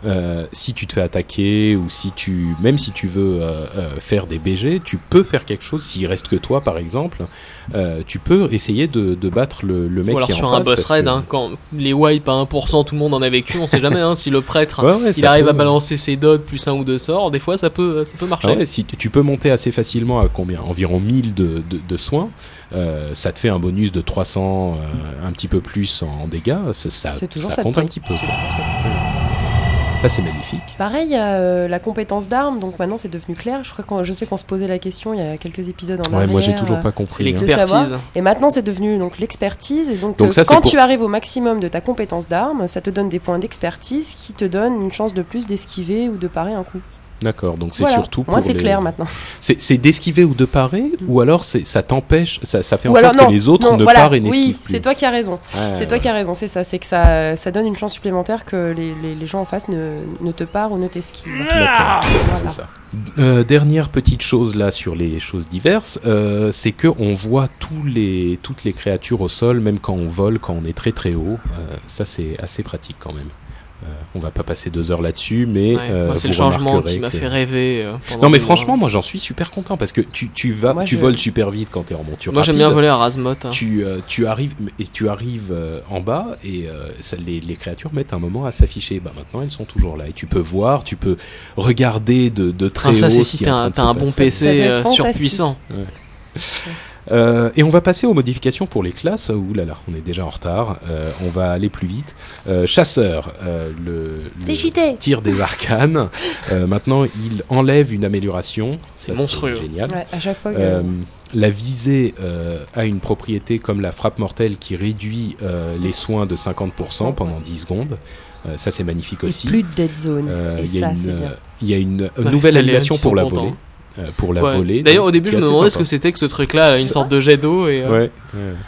Euh, si tu te fais attaquer ou si tu, même si tu veux euh, euh, faire des BG, tu peux faire quelque chose. S'il reste que toi, par exemple, euh, tu peux essayer de, de battre le, le mec ou alors qui est sur en un face. boss raid, que- hein, quand les wipes à 1%, tout le monde en a vécu, on sait jamais hein, si le prêtre Ouais, ouais, il arrive peut- à balancer ses dots plus un ou deux sorts, des fois ça peut, ça peut marcher. Ah ouais, si tu tu peux monter assez facilement à combien? Environ 1000 de, de, de soins. Euh, ça te fait un bonus de 300, euh, un petit peu plus en dégâts. Ça, ça, compte un petit peu. Ça, c'est magnifique. Pareil, euh, la compétence d'armes, donc maintenant c'est devenu clair. Je, crois qu'on- je sais qu'on se posait la question il y a quelques épisodes en Ouais, arrière. moi, j'ai toujours pas compris. hein. l'expertise. Et maintenant c'est devenu donc l'expertise. Et donc, Donc ça, c'est quand pour- tu arrives au maximum de ta compétence d'armes, ça te donne des points d'expertise qui te donnent une chance de plus d'esquiver ou de parer un coup. D'accord, donc c'est Voilà. surtout pour Moi c'est les- clair maintenant. C'est c'est d'esquiver ou de parer, ou alors c'est- ça t'empêche, ça, ça fait en Ou sorte non, que les autres non, ne voilà. parent et n'esquivent Oui, plus. c'est toi qui as raison. Ouais, C'est toi qui as raison, c'est ça. C'est que ça, ça donne une chance supplémentaire que les, les- les gens en face ne, ne te parent ou ne t'esquivent. D'accord, Voilà. c'est ça. Euh, dernière petite chose là sur les choses diverses, euh, c'est que on voit tous les, toutes les créatures au sol, même quand on vole, quand on est très très haut. Euh, ça c'est assez pratique quand même. Euh, on va pas passer deux heures là-dessus, mais Ouais, euh, c'est vous le changement remarquerez qui m'a que- fait rêver. euh, Non mais franchement, mois. moi j'en suis super content parce que tu, tu vas, Moi, tu voles super vite quand t'es en monture. moi j'aime bien voler à Razmot. hein. tu, euh, tu arrives et tu arrives euh, en bas et euh, ça, les, les créatures mettent un moment à s'afficher. Bah maintenant elles sont toujours là et tu peux voir, tu peux regarder de, de très Enfin, ça haut c'est ce si t'as un, bon. Ça PC être euh, et on va passer aux modifications pour les classes. Ouh là là, on est déjà en retard. Euh, on va aller plus vite. Euh, chasseur, euh, le, tir des arcanes. Euh, maintenant, il enlève une amélioration. C'est monstrueux. Génial. Ouais, à chaque fois que. Euh, la visée euh, a une propriété comme la frappe mortelle qui réduit euh, les soins de 50% pendant 10 secondes. Euh, ça c'est magnifique et aussi. plus de dead zone. Euh, et Il y, a une, c'est bien. il y a une Ouais, nouvelle animation pour la contents. Euh, pour la Ouais. voler. D'ailleurs, au début, je me demandais ce que c'était que ce truc-là, une sorte de jet d'eau. Et, euh, Ouais.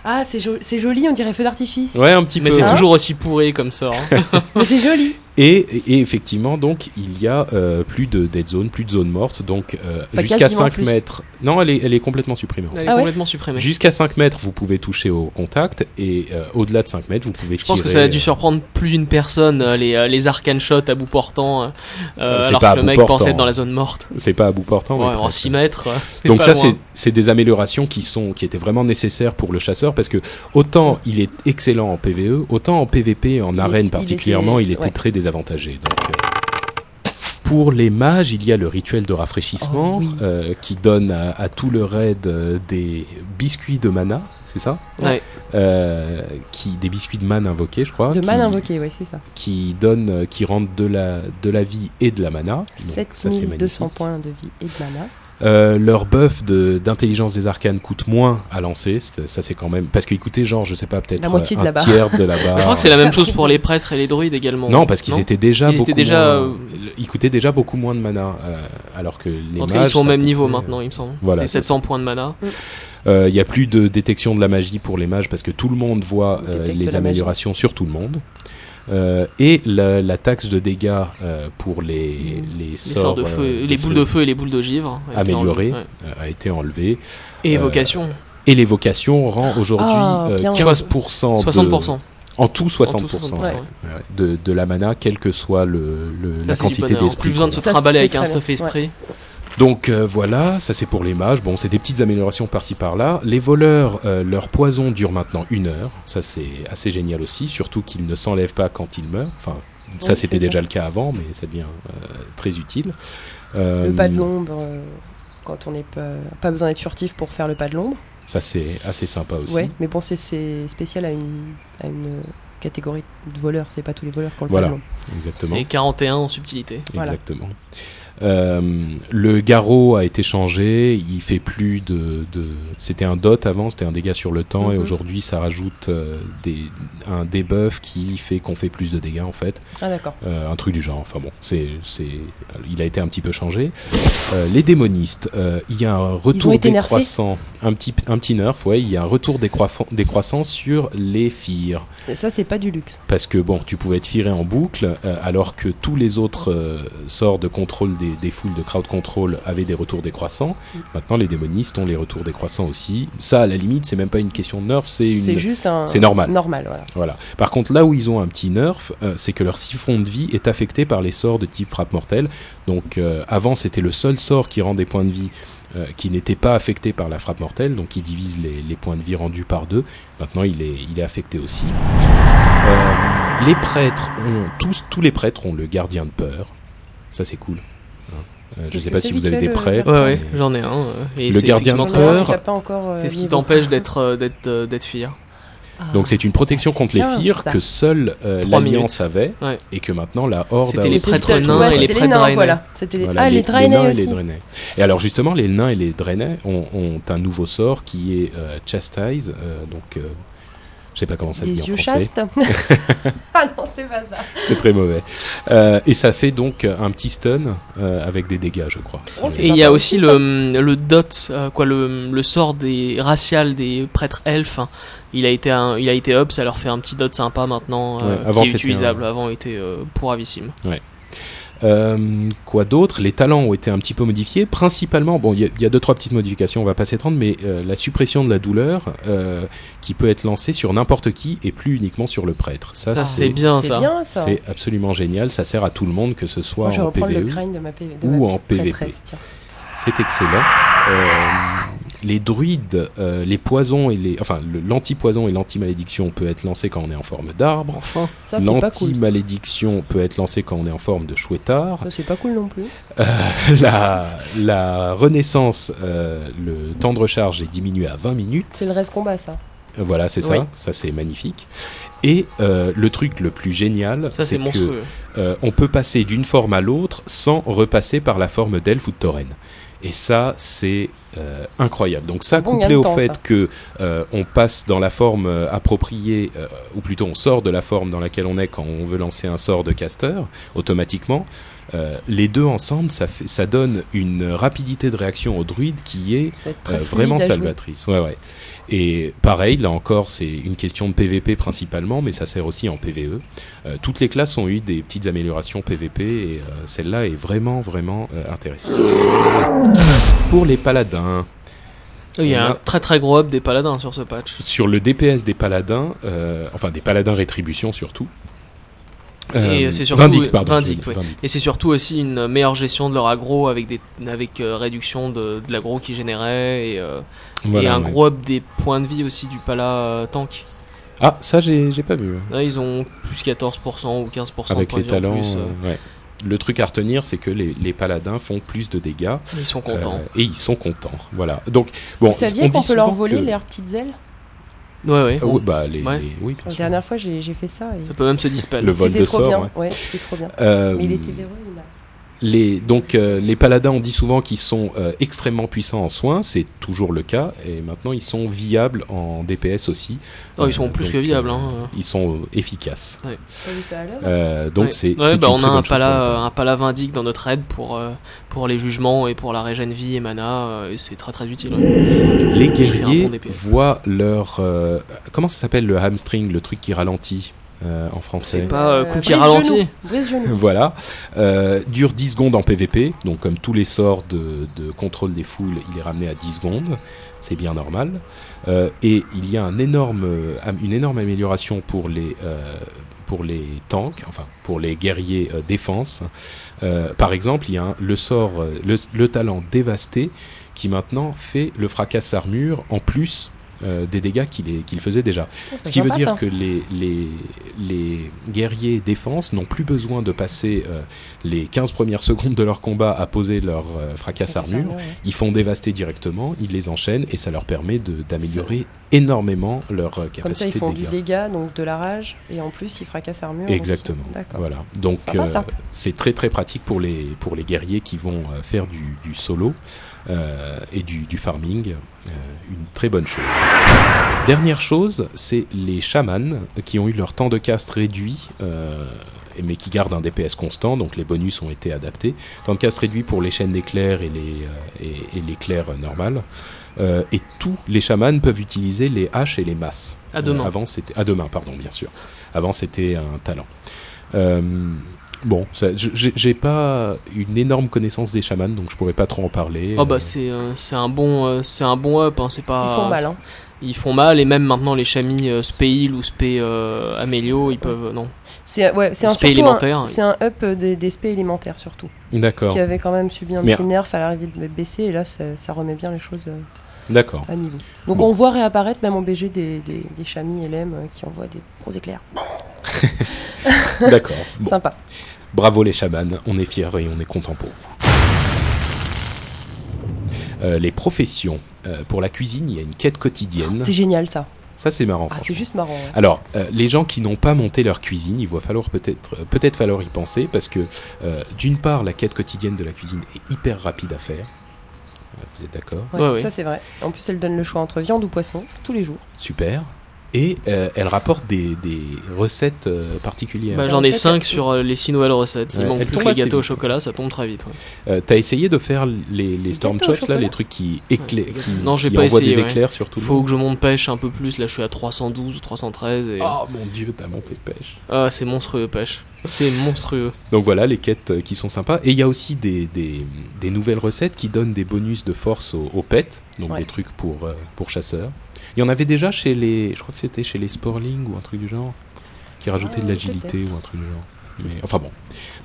Ah, c'est jo- c'est joli, on dirait feu d'artifice. Ouais, un petit Mais peu. c'est Hein toujours aussi pourré comme ça. hein. Mais c'est joli. Et, et effectivement, donc, il y a euh, plus de dead zone, plus de zone morte. Donc, euh, jusqu'à quasiment 5 plus. mètres. Non, elle est, elle est complètement supprimée. Elle est Ah ouais complètement supprimée. Jusqu'à 5 mètres, vous pouvez toucher au contact. Et euh, au-delà de 5 mètres, vous pouvez Je tirer. pense que ça a dû euh, surprendre plus d'une personne, euh, les, euh, les arcane shots à bout portant, C'est alors pas que le mec portant. pensait être dans la zone morte. C'est pas à bout portant. Ouais, mais en presque. 6 mètres. Donc pas ça, c'est c'est des améliorations qui sont qui étaient vraiment nécessaires pour le chasseur parce que autant il est excellent en PVE, autant en PVP, en Il arène il particulièrement, il était- était, ouais. très désavantagé. Donc, euh, pour les mages, il y a le rituel de rafraîchissement Oh, oui. euh, qui donne à, à tout le raid euh, des biscuits de mana, c'est ça? Ouais. Euh, qui des biscuits de mana invoqués, je crois. De qui, mal invoqué, ouais, c'est ça. Qui donne, qui rendent de la de la vie et de la mana. Donc, ça, c'est 7200 magnifique. points de vie et de mana. Euh, leur buff de- d'intelligence des arcanes coûte moins à lancer, ça c'est quand même parce qu'il coûtait genre je sais pas peut-être La moitié de un la barre. tiers de la barre. Je crois que c'est la même chose pour les prêtres et les druides également. non parce qu'ils étaient déjà Ils étaient beaucoup déjà, moins, euh, ils coûtaient déjà beaucoup moins de mana euh, alors que les En tout cas, mages ils sont au même niveau maintenant, il me semble. Voilà, c'est c'est 700 points de mana. euh, Il y a plus de détection de la magie pour les mages parce que tout le monde voit euh, les améliorations sur tout le monde. Euh, et la, la taxe de dégâts euh, pour les, les, Les sorts de feu, euh, les boules de feu et les boules de givre. a été améliorées enlevées, ouais. euh, a été enlevée. Et Euh, évocation. Et l'évocation rend aujourd'hui Ah, euh, bien. 15% de- 60%. En tout 60%, En tout 60%, ouais. ouais. Ouais, de, de la mana, quelle que soit le, le- Ça, la quantité d'esprit. Plus besoin de se trimballer avec un stuff esprit. Donc euh, voilà, ça c'est pour les mages. Bon, c'est des petites améliorations par-ci par-là. Les voleurs, euh, leur poison dure maintenant une heure. Ça c'est assez génial aussi, surtout qu'ils ne s'enlèvent pas quand ils meurent. Enfin, ça c'était déjà ça. le cas avant, mais ça devient euh, très utile. Euh, Le pas de l'ombre, euh, quand on n'est pas, pas besoin d'être furtif pour faire le pas de l'ombre. Ça c'est assez sympa aussi. Ouais, mais bon, c'est- c'est spécial à une, à une catégorie de voleurs. C'est pas tous les voleurs qui ont le Voilà. Exactement. Et 41 en subtilité. Voilà. Exactement. Euh, le garrot a été changé, il fait plus de, de... c'était un dot avant, c'était un dégât sur le temps et Mhm. aujourd'hui ça rajoute euh, des, un debuff qui fait qu'on fait plus de dégâts en fait, Ah d'accord. Euh, un truc du genre. Enfin bon, c'est, il a été un petit peu changé. Euh, les démonistes, euh, il y a un retour décroissant, un petit, un petit nerf, ouais, il y a un retour décroissant, décroissant sur les fires. Et Ça c'est pas du luxe. Parce que bon, tu pouvais être firé en boucle, euh, alors que tous les autres euh, sorts de contrôle des, des foules de crowd control avaient des retours décroissants. Mm. Maintenant, les démonistes ont les retours décroissants aussi. Ça, à la limite, c'est même pas une question de nerf, c'est C'est une. juste un. c'est normal. Normal, voilà. Voilà. Par contre, là où ils ont un petit nerf, euh, c'est que leur siphon de vie est affecté par les sorts de type frappe mortelle. Donc, euh, avant, c'était le seul sort qui rend des points de vie. euh, qui n'était pas affecté par la frappe mortelle, donc il divise les, les points de vie rendus par deux. Maintenant, il est, il est affecté aussi. Euh, les prêtres ont tous, tous les prêtres ont le gardien de peur. Ça, c'est cool. Euh, je Qu'est-ce sais pas si vous avez des le prêtres. Ouais, j'en ai un. euh, et Le gardien de peur. euh, C'est ce qui t'empêche d'être d'être d'être fier. Donc c'est une protection contre les bien, fires que seule euh, Trois l'Alliance avait Ouais. et que maintenant la Horde C'était a les aussi. prêtres nains ouais, et les c'était prêtres. Voilà. C'était les... Voilà, Ah, les, les et les alors justement, les nains et les draenei ont, ont un nouveau sort qui est euh, Chastise, euh, donc euh, je sais pas comment ça se dit en français, ah non, c'est pas ça. c'est très mauvais. Euh, et ça fait donc un petit stun euh, avec des dégâts, je crois. Oh, Et il y a aussi aussi, le, le dot, euh, quoi, le, le sort des racial des prêtres elfes. hein. Il a été un, il a été up, ça leur fait un petit dot sympa maintenant, euh, Ouais, avant, qui est c'était utilisable. Avant, il était euh, pourravissime. Euh, quoi d'autre? Les talents ont été un petit peu modifiés. Principalement, bon, il y, a- il y a deux trois petites modifications, on va pas s'étendre, mais euh, la suppression de la douleur euh, qui peut être lancée sur n'importe qui et plus uniquement sur le prêtre. Ça, Ça, c'est bien ça. bien ça. c'est absolument génial. Ça sert à tout le monde, que ce soit Moi, en le PVE. crâne de ma, P... de ou ma en PVP. C'est excellent. Euh, les druides, euh, les poisons et les, enfin, l'anti-poison et l'anti-malédiction peut être lancé quand on est en forme d'arbre. Enfin, Ça, c'est pas cool. L'anti-malédiction peut être lancé quand on est en forme de chouettard. Ça, c'est pas cool non plus. la, la renaissance, euh, le temps de recharge est diminué à 20 minutes. C'est le reste combat, ça. Euh, Voilà, c'est Oui. ça. Ça, c'est magnifique. Et euh, le truc le plus génial, ça c'est que monstrueux. euh, on peut passer d'une forme à l'autre sans repasser par la forme d'elfe ou de tauren. Et ça, c'est euh, incroyable. Donc ça, bon couplé au temps, fait ça. que euh, on passe dans la forme euh, appropriée, ou plutôt on sort de la forme dans laquelle on est quand on veut lancer un sort de caster, automatiquement, euh, les deux ensemble, ça, fait, ça donne une rapidité de réaction au druide qui est euh, vraiment salvatrice. Ouais, ouais. Et pareil, là encore, c'est une question de PVP principalement, mais ça sert aussi en PVE. Euh, toutes les classes ont eu des petites améliorations PVP et euh, celle-là est vraiment, vraiment euh, intéressante. Pour les paladins, Il y a a- un très très gros up des paladins sur ce patch. sur le DPS des paladins, euh, enfin des paladins rétribution surtout. Et c'est surtout- Vindicte, pardon. Ouais. Vindicte. Et c'est surtout aussi une meilleure gestion de leur aggro avec des avec euh, réduction de, de l'aggro qu'ils généraient et, euh, et un ouais. gros up des points de vie aussi du pala euh, tank. Ah, ça j'ai j'ai pas vu. Là, ils ont plus 14% ou 15% Avec de points les de vie en talents, plus, euh, euh, ouais. Le truc à retenir, c'est que les, les paladins font plus de dégâts. Ils sont contents. Euh, et ils sont contents. Voilà. Donc, bon, Vous saviez on qu'on peut leur voler que- leurs petites ailes? Ouais, ouais. Ah oui, bah, les, Ouais. les- oui, bien La sûr. dernière fois, j'ai j'ai fait ça. et Ça peut même se dispel. Le vol C'était de trop sort, bien. ouais. Ouais, c'était trop bien. Euh, Mais il était véreux, il a- les, donc, euh, les paladins, on dit souvent qu'ils sont euh, extrêmement puissants en soins. C'est toujours le cas. Et maintenant, ils sont viables en DPS aussi. Oh, ils sont plus donc, que viables, euh, hein. Ils sont efficaces. L'heure? Euh, donc, Ouais. c'est. Ouais, bah, on a un pala, un pala vindique dans notre aide pour, euh, pour les jugements et pour la régène vie et mana. euh, et c'est très très utile. ouais. Les guerriers voient leur. euh, comment ça s'appelle le hamstring, le truc qui ralentit? Euh, en français C'est pas euh, coup qui ralentit. Voilà. Euh, dure 10 secondes en PVP. Donc, comme tous les sorts de, de contrôle des foules, il est ramené à 10 secondes. C'est bien normal. Euh, et il y a un énorme, am- une énorme amélioration pour les, euh, pour les tanks, enfin pour les guerriers euh, défense. Euh, par exemple, il y a un- le sort, le, le talent dévasté qui maintenant fait le fracasse armure en plus des dégâts qu'il qu'il faisait déjà. Oh, Ce qui veut dire ça. que les, les, les guerriers défense n'ont plus besoin de passer euh, les 15 premières secondes de leur combat à poser leur euh, fracasse armure. ouais. Ils font dévaster directement, ils les enchaînent et ça leur permet de- d'améliorer énormément leur euh, capacité Comme ça, ils font de du dégât, donc de la rage, et en plus, ils fracassent armure. Exactement. Voilà. Donc euh, c'est très très pratique pour les pour les guerriers qui vont euh, faire du, du solo euh, et du, du farming. Euh, une très bonne chose. Dernière chose, c'est les chamans qui ont eu leur temps de caste réduit. euh, mais qui gardent un DPS constant, donc les bonus ont été adaptés. Temps de caste réduit pour les chaînes d'éclairs et les, euh, et, et l'éclair normal. Euh, et tous les chamans peuvent utiliser les haches et les masses. À deux Euh, avant, c'était à deux mains, pardon, bien sûr. Avant, c'était un talent. Euh, bon, j'ai pas une énorme connaissance des chamans, donc je pourrais pas trop en parler. Oh bah Euh, c'est euh, c'est un bon euh, c'est un bon up hein, c'est pas Ils font mal, hein. ils font mal et même maintenant les chamis euh, spé heal ou spé euh, amélio ils peuvent non C'est ouais, c'est un, un- élémentaire. c'est un up des, des spé élémentaires, surtout. D'accord, Qui avait quand même subi un petit nerf à l'arrivée de baisser, et là, ça, ça remet bien les choses euh, d'accord. à niveau. Donc, Bon. on voit réapparaître, même en BG, des, des, des chamis LM qui envoient des gros éclairs. D'accord. Bon, Sympa. bravo les chamans, on est fiers et on est content pour vous. Euh, les professions. Euh, pour la cuisine, il y a une quête quotidienne. C'est génial, ça. Ça, c'est marrant. Ah, c'est juste marrant. ouais. Alors, euh, les gens qui n'ont pas monté leur cuisine, il va falloir peut-être peut-être falloir y penser parce que euh, d'une part, la quête quotidienne de la cuisine est hyper rapide à faire. Vous êtes d'accord? Ouais, Ouais, ouais. Ça, c'est vrai. En plus, elle donne le choix entre viande ou poisson, tous les jours. Super. Et euh, elle rapporte des, des recettes euh, particulières. Bah, j'en ai recette, 5 elle- sur euh, les 6 nouvelles recettes il Ouais, manque plus que les gâteaux au chocolat ça tombe très vite ouais. Euh, T'as essayé de faire les, les là, les trucs qui, éclairent, qui, Non, j'ai qui pas envoient essayé, des ouais. éclairs sur tout le faut monde que je monte pêche un peu plus là je suis à 312 ou 313 et Oh mon dieu, t'as monté pêche. ah c'est monstrueux pêche c'est monstrueux Donc voilà, les quêtes qui sont sympas. Et il y a aussi des, des, des nouvelles recettes qui donnent des bonus de force aux, aux pets, donc Ouais. des trucs pour, pour chasseurs. Il y en avait déjà chez les. Je crois que c'était chez les Sporling ou un truc du genre, qui rajoutaient Ah, de l'agilité ou un truc du genre. Mais, enfin bon.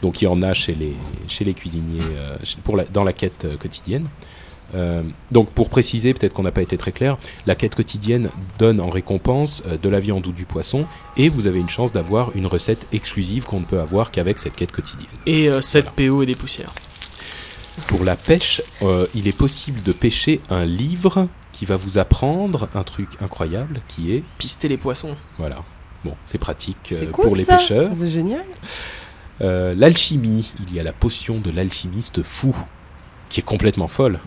Donc il y en a chez les, chez les cuisiniers euh, pour la, dans la quête euh, quotidienne. Euh, donc pour préciser, peut-être qu'on n'a pas été très clair, la quête quotidienne donne en récompense euh, de la viande ou du poisson, et vous avez une chance d'avoir une recette exclusive qu'on ne peut avoir qu'avec cette quête quotidienne. et 7 PO et des poussières Pour la pêche, euh, il est possible de pêcher un livre qui va vous apprendre un truc incroyable qui est, pister les poissons voilà, bon, c'est pratique euh, C'est cool, pour les ça. pêcheurs. C'est génial. Euh, L'alchimie, il y a la potion de l'alchimiste fou, qui est complètement folle.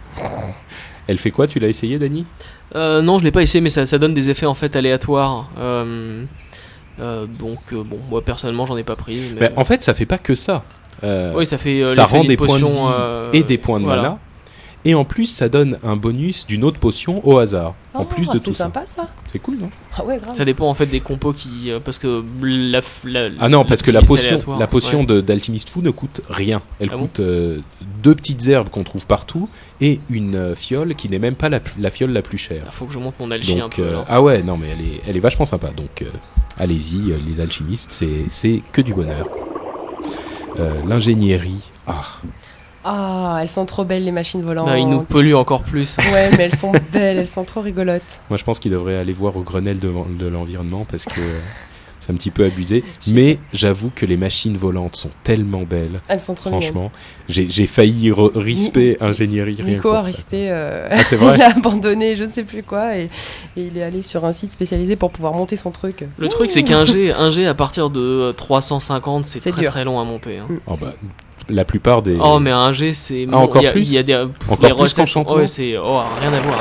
Elle fait quoi Tu l'as essayé, Dani Euh, non, je l'ai pas essayé, mais ça, ça donne des effets en fait aléatoires. Euh, euh, donc euh, bon, moi personnellement, j'en ai pas pris. Mais... En fait, ça fait pas que ça. Euh, oui, ça fait. euh, ça rend des points de potion, vie euh, et des points de voilà. mana. Et en plus, ça donne un bonus d'une autre potion au hasard. en Ah, plus de c'est tout ça. sympa, ça. C'est cool, non? Ah ouais, grave. Ça dépend en fait des compos qui, euh, parce que la, la- Ah non, parce que la potion, la potion ouais. d'alchimiste fou ne coûte rien. Elle Ah bon coûte euh, deux petites herbes qu'on trouve partout et une euh, fiole qui n'est même pas la, la fiole la plus chère. Il faut que je monte mon alchimie un peu. euh, ah ouais, non mais elle est, elle est vachement sympa. Donc euh, allez-y, les alchimistes, c'est c'est que du bonheur. Euh, L'ingénierie, ah, Ah, elles sont trop belles, les machines volantes. Non, il nous pollue encore plus. Ouais, mais elles sont belles, elles sont trop rigolotes. moi je pense qu'il devrait aller voir au Grenelle de, de l'environnement parce que euh, c'est un petit peu abusé. Mais j'avoue que les machines volantes sont tellement belles. Elles sont trop mignonnes. Franchement, j'ai failli risper ingénierie. rien Nico a rispé, euh, Ah, c'est vrai il a abandonné je ne sais plus quoi et, et il est allé sur un site spécialisé pour pouvoir monter son truc. Le truc, c'est qu'un G, un G à partir de euh, 350, c'est C'est très dur. très long à monter. hein. Oh, bah, la plupart des. Oh, mais un G, c'est. Ah, encore il y a- plus Il y a des. pff, Encore les plus recettes, qu'enchantement Ouais, c'est. Oh, rien à voir.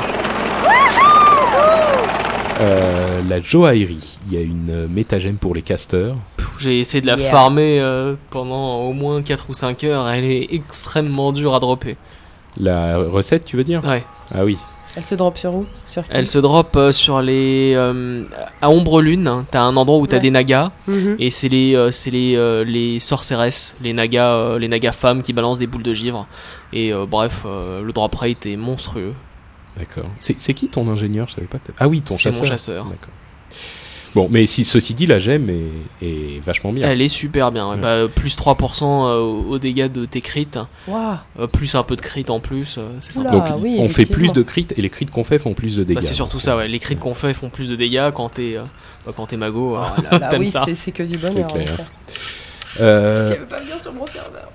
Euh, la joaillerie, il y a une euh, métagème pour les casteurs. Pff, J'ai essayé de la Yeah. farmer euh, pendant au moins 4 ou 5 heures. Elle est extrêmement dure à dropper. La recette, tu veux dire? Ouais. Ah oui. Elle se drop sur où? Sur qui? Elle se drop euh, sur les. euh, à Ombre Lune. hein. T'as un endroit où t'as Ouais. des nagas. Mhm. Et c'est les, euh, c'est les, euh, les sorceresses, les nagas, euh, les nagas femmes qui balancent des boules de givre. Et euh, bref, euh, le drop rate est monstrueux. D'accord. C'est c'est qui ton ingénieur? Je savais pas. peut-être. Ah oui, ton C'est mon chasseur. chasseur. D'accord. Bon, mais si ceci dit, la gemme est, est vachement bien. Elle est super bien. Ouais. Bah, plus 3% euh, au au dégâts de tes crits, Waouh. euh, plus un peu de crit en plus, euh, c'est sympa. Donc Ah oui, on fait plus de crits et les crits qu'on fait font plus de dégâts. Bah, c'est surtout ça, ouais. Les crits qu'on fait font plus de dégâts quand t'es euh, bah, quand t'es mago. là là, t'aimes oui, ça. c'est c'est que du bonheur. clair. Euh, Il veut pas venir sur mon serveur.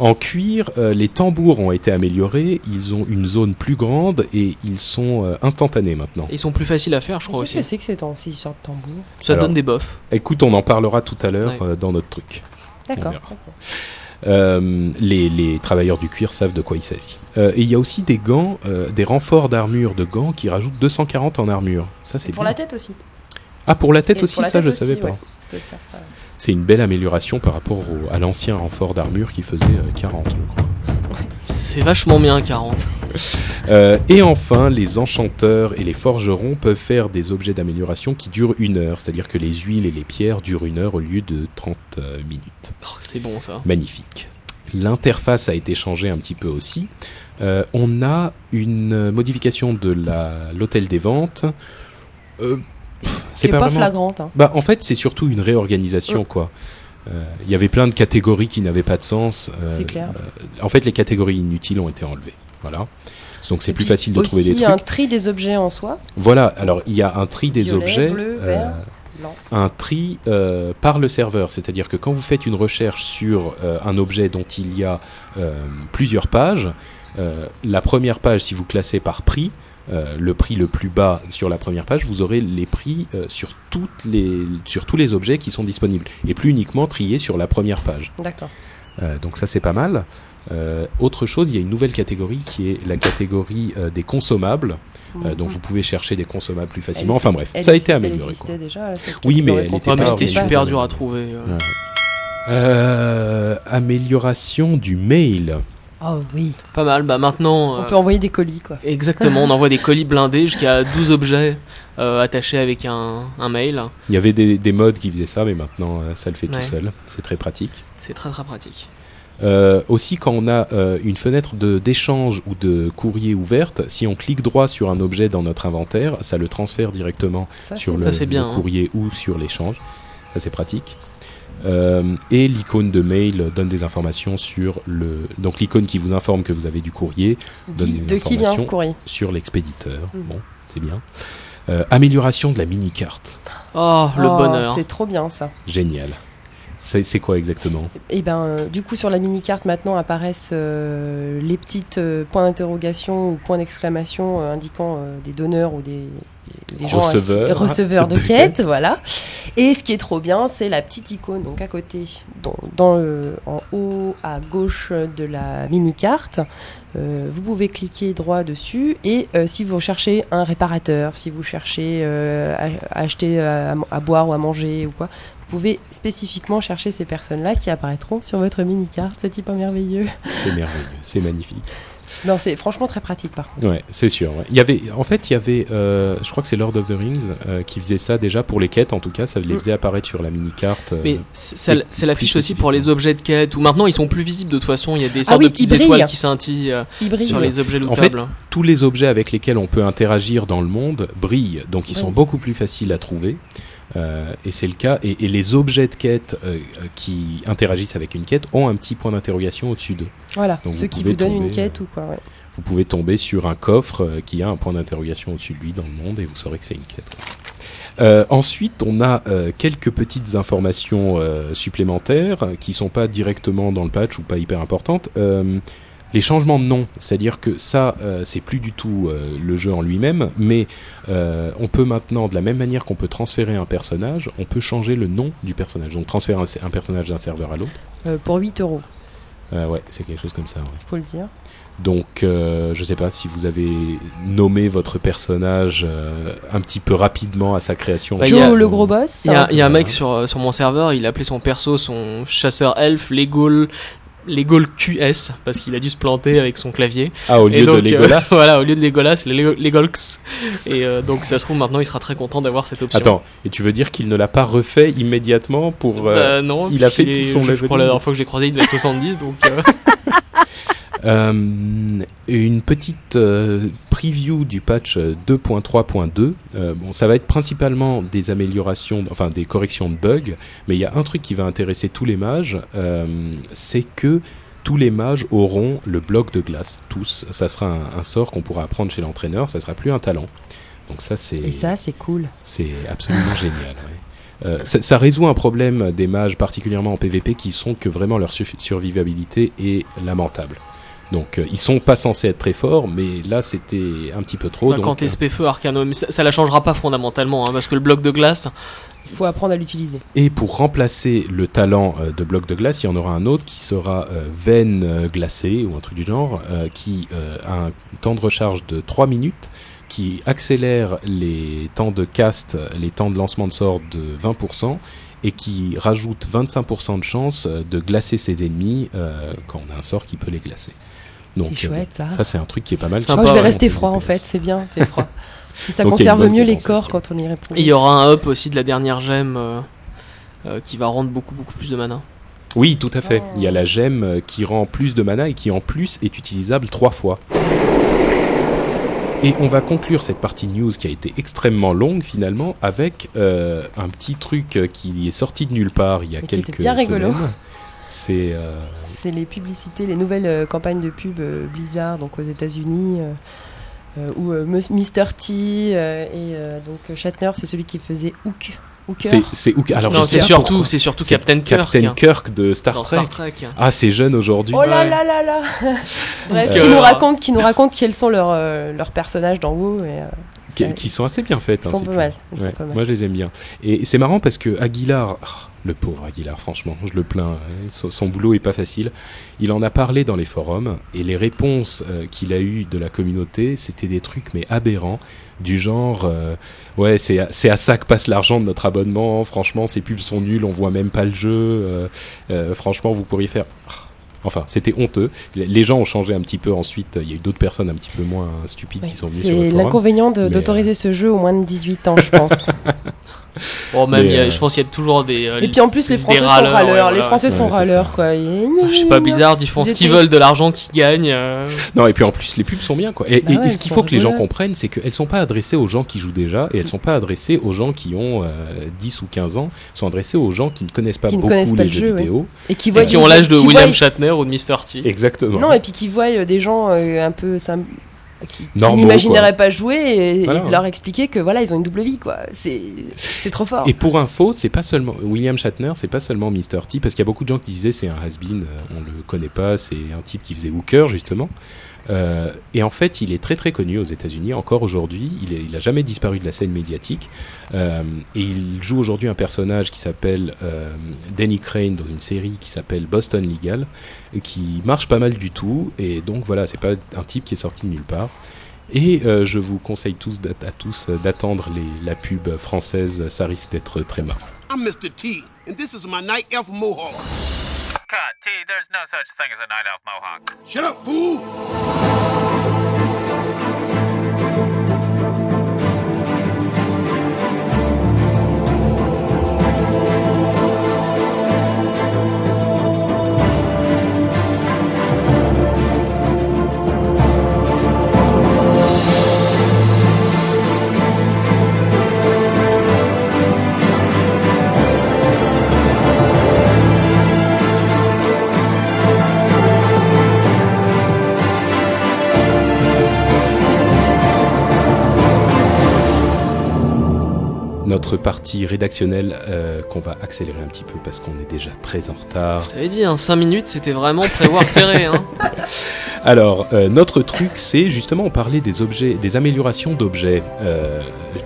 En cuir, euh, les tambours ont été améliorés. Ils ont une zone plus grande et ils sont euh, instantanés maintenant. Ils sont plus faciles à faire, je crois Qu'est-ce que c'est que ces sortes de tambours? Ça Alors, donne des buffs. Écoute, on en parlera tout à l'heure Ouais. euh, dans notre truc. D'accord. verra. ok. Euh, les, les travailleurs du cuir savent de quoi il s'agit. Euh, et il y a aussi des gants, euh, des renforts d'armure de gants qui rajoutent 240 en armure. Ça c'est Pour bien. la tête aussi. Ah pour la tête Et aussi, pour la ça tête je aussi, savais pas. ouais. On peut faire ça. C'est une belle amélioration par rapport au- à l'ancien renfort d'armure qui faisait euh, 40 je crois. C'est vachement bien 40. Euh, et enfin, les enchanteurs et les forgerons peuvent faire des objets d'amélioration qui durent une heure, c'est-à-dire que les huiles et les pierres durent une heure au lieu de 30 euh, minutes. Oh, c'est bon ça. Magnifique. L'interface a été changée un petit peu aussi. Euh, on a une modification de l'hôtel des ventes. Euh, C'est pas, pas, vraiment. flagrante. hein. Bah, en fait, c'est surtout une réorganisation, quoi. Euh, Il y avait plein de catégories qui n'avaient pas de sens. euh, C'est clair. euh, en fait, les catégories inutiles ont été enlevées. Voilà. Donc c'est plus facile de trouver des aussi trucs. un tri des objets en soi. Voilà, alors il y a un tri des Violet, objets, bleu, euh, vert, blanc. un tri euh, par le serveur, c'est-à-dire que quand vous faites une recherche sur euh, un objet dont il y a euh, plusieurs pages, euh, la première page, si vous classez par prix, euh, le prix le plus bas sur la première page, vous aurez les prix euh, sur, toutes les, sur tous les objets qui sont disponibles, et plus uniquement triés sur la première page. D'accord. Euh, donc ça c'est pas mal. Euh, autre chose, il y a une nouvelle catégorie qui est la catégorie euh, des consommables. Euh, donc Mhm. vous pouvez chercher des consommables plus Elle facilement. Enfin bref, Elle- ça a été elle amélioré. existait quoi. déjà. cette Oui, mais elle était pas c'était super dur à trouver. Ouais. Amélioration du mail. Oh oui. Pas mal. Bah maintenant. On euh, peut envoyer des colis quoi. Exactement, on envoie des colis blindés jusqu'à 12 objets euh, attachés avec un, un mail. Il y avait des, des modes qui faisaient ça, mais maintenant euh, ça le fait Ouais. tout seul. C'est très pratique. C'est très très pratique. Euh, aussi, quand on a euh, une fenêtre de- d'échange ou de courrier ouverte, si on clique droit sur un objet dans notre inventaire, ça le transfère directement Ça, sur le, Ça, le bien, hein. courrier ou sur l'échange. Ça, c'est pratique. Euh, et l'icône de mail donne des informations sur le. Donc, l'icône qui vous informe que vous avez du courrier donne une de qui vient information le courrier sur l'expéditeur. Mhm. Bon, c'est bien. Euh, amélioration de la mini-carte. Oh, le Oh, bonheur. C'est trop bien ça. Génial. C'est c'est quoi exactement? Et ben, euh, du coup, sur la mini-carte, maintenant apparaissent euh, les petites euh, points d'interrogation ou points d'exclamation euh, indiquant euh, des donneurs ou des, gens qui- Receveurs. receveurs de, De quête, voilà. Et ce qui est trop bien, c'est la petite icône, donc à côté, dans, dans le- en haut à gauche de la mini-carte. Euh, vous pouvez cliquer droit dessus et euh, si vous cherchez un réparateur, si vous cherchez euh, à, à acheter à, à boire ou à manger ou quoi, vous pouvez spécifiquement chercher ces personnes-là qui apparaîtront sur votre mini-carte. C'est hyper merveilleux. C'est merveilleux, c'est magnifique. Non, c'est franchement très pratique par contre. Ouais, c'est sûr. ouais. Il y avait, en fait, il y avait, euh, je crois que c'est Lord of the Rings euh, qui faisait ça déjà pour les quêtes. En tout cas, ça les Mm. faisait apparaître sur la mini carte. Mais c'est l'affiche aussi pour les objets de quête, où maintenant ils sont plus visibles de toute façon, il y a des sortes Ah oui, de petites étoiles qui scintillent euh, sur les objets En fait, lootables. tous les objets avec lesquels on peut interagir dans le monde brillent, donc ils sont beaucoup plus faciles à trouver. Euh, et c'est le cas. Et, et les objets de quête euh, euh, qui interagissent avec une quête ont un petit point d'interrogation au-dessus d'eux. Voilà, Donc ceux vous qui vous donnent une quête ou quoi. ouais. Vous pouvez tomber sur un coffre qui a un point d'interrogation au-dessus de lui dans le monde et vous saurez que c'est une quête. Euh, ensuite, on a euh, quelques petites informations euh, supplémentaires qui sont pas directement dans le patch ou pas hyper importantes. Les changements de nom, c'est-à-dire que ça, euh, c'est plus du tout euh, le jeu en lui-même, mais euh, on peut maintenant, de la même manière qu'on peut transférer un personnage, on peut changer le nom du personnage. Donc transférer un, un personnage d'un serveur à l'autre. Euh, pour 8 euros, Euh, ouais, c'est quelque chose comme ça. ouais. faut le dire. Donc, euh, je sais pas si vous avez nommé votre personnage euh, un petit peu rapidement à sa création. Bah, Joe, il a- le gros boss. Il y a, il y a un mec sur, sur mon serveur, il appelait son perso son chasseur elfe Legol, Legol QS, parce qu'il a dû se planter avec son clavier. Ah, au Et lieu donc, de Legolas. euh, voilà, au lieu de Legolas, le Lego- Legolx. Et euh, donc, ça se trouve, maintenant, il sera très content d'avoir cette option. Attends, et tu veux dire qu'il ne l'a pas refait immédiatement pour. euh, Bah, non, il a fait tout son Je crois la dernière fois que j'ai croisé, il devait être 70, donc. euh, Euh, une petite euh, preview du patch 2.3.2. Euh, bon, ça va être principalement des améliorations, enfin des corrections de bugs, mais il y a un truc qui va intéresser tous les mages, euh, c'est que tous les mages auront le bloc de glace, tous. Ça sera un, un sort qu'on pourra apprendre chez l'entraîneur, ça sera plus un talent. Donc ça c'est Et ça, c'est cool. c'est absolument génial. ouais. Euh, ça, ça résout un problème des mages, particulièrement en PvP, qui sont que vraiment leur su- survivabilité est lamentable. Donc euh, ils sont pas censés être très forts, mais là c'était un petit peu trop. Enfin, donc, quand t'es euh, mais ça, ça la changera pas fondamentalement, hein, parce que le bloc de glace, Il faut apprendre à l'utiliser. Et pour remplacer le talent euh, de bloc de glace, il y en aura un autre qui sera euh, veine glacée ou un truc du genre, euh, qui a un temps de recharge de 3 minutes, qui accélère les temps de cast, les temps de lancement de sort de 20%, et qui rajoute 25% de chance de glacer ses ennemis euh, quand on a un sort qui peut les glacer. C'est euh, chouette, ça. Ça c'est un truc qui est pas mal. Sympa, Moi, je vais ouais. rester froid, en fait. C'est bien, c'est froid. Puis ça conserve mieux les corps quand on y répond. et il y aura un up aussi de la dernière gemme euh, euh, qui va rendre beaucoup beaucoup plus de mana. Oui, tout à fait. Oh. Il y a la gemme qui rend plus de mana et qui en plus est utilisable trois fois. Et on va conclure cette partie news qui a été extrêmement longue finalement avec euh, un petit truc qui est sorti de nulle part il y a Et qui était quelques bien rigolo. semaines. C'est les publicités, les nouvelles euh, campagnes de pub euh, Blizzard, donc aux États-Unis, euh, euh, où euh, Mr. T euh, et euh, donc euh, Shatner, c'est celui qui faisait Hook. Hooker. c'est c'est alors surtout, c'est surtout Captain Kirk. Captain hein, Kirk de Star Trek. Star Trek. Ah, c'est jeune aujourd'hui. Oh là Ouais. là là là Bref, Euh, qui nous raconte, qui nous raconte quels sont leurs, euh, leurs personnages dans WoW. Et, euh, qui, qui sont assez bien faites. ils hein, sont pas mal. ils sont pas mal. Moi, je les aime bien. Et c'est marrant parce que Aguilar, ah, le pauvre Aguilar, franchement, je le plains. hein, Son, son boulot est pas facile. Il en a parlé dans les forums et les réponses euh, qu'il a eues de la communauté, c'était des trucs mais aberrants, du genre, euh, ouais, c'est à- à ça que passe l'argent de notre abonnement. Franchement, ces pubs sont nulles, on voit même pas le jeu. euh, euh, franchement, vous pourriez faire. Ah. Enfin, c'était honteux. Les gens ont changé un petit peu ensuite. Il y a eu d'autres personnes un petit peu moins stupides Ouais, qui sont venues sur le C'est forum. l'inconvénient de- mais, d'autoriser ce jeu aux moins de 18 ans, je pense. Bon, même, Mais, il y a- euh, je pense qu'il y a toujours des. euh, Et puis en plus, les Français sont râleurs, les. Français sont Ouais, râleurs, quoi. Et- Je sais pas, Blizzard, ils font ce qu'ils veulent de l'argent qu'ils gagnent. euh. Non, et puis en plus, les pubs sont bien, quoi. Et, Bah et- ouais, et ce qu'il faut que les gens comprennent, c'est qu'elles sont pas adressées aux gens qui jouent déjà, et elles sont pas adressées aux gens qui ont euh, 10 ou 15 ans, elles sont adressées aux gens qui ne connaissent pas Qui beaucoup connaissent pas les le jeux jeu, ouais. vidéo. Et qui, Et voient qui ont l'âge de William Shatner ou de Mr. T. Exactement. Non, et puis qui voient des gens un peu qui, qui n'imagineraient pas jouer et, leur expliquer que voilà, ils ont une double vie, quoi. C'est c'est trop fort. Et pour info, c'est pas seulement William Shatner, c'est pas seulement Mr. T, parce qu'il y a beaucoup de gens qui disaient c'est un has-been, euh, on le connaît pas, c'est un type qui faisait Hooker justement. Euh, et en fait, il est très très connu aux États-Unis encore aujourd'hui. Il, est- il a jamais disparu de la scène médiatique. Euh, et il joue aujourd'hui un personnage qui s'appelle euh, Danny Crane dans une série qui s'appelle Boston Legal, qui marche pas mal du tout. Et donc voilà, c'est pas un type qui est sorti de nulle part. Et je vous conseille tous à tous d'attendre la pub française. Ça risque d'être très marrant. I'm Mr. T, and this is my night elf mohawk. Cut. T, there's no such thing as a night elf mohawk. Shut up, fool! Notre partie rédactionnelle euh, qu'on va accélérer un petit peu parce qu'on est déjà très en retard. J'avais dit, 5 minutes, c'était vraiment prévoir serré. Hein. Alors, euh, notre truc, c'est justement, on parlait des objets, des améliorations d'objets euh,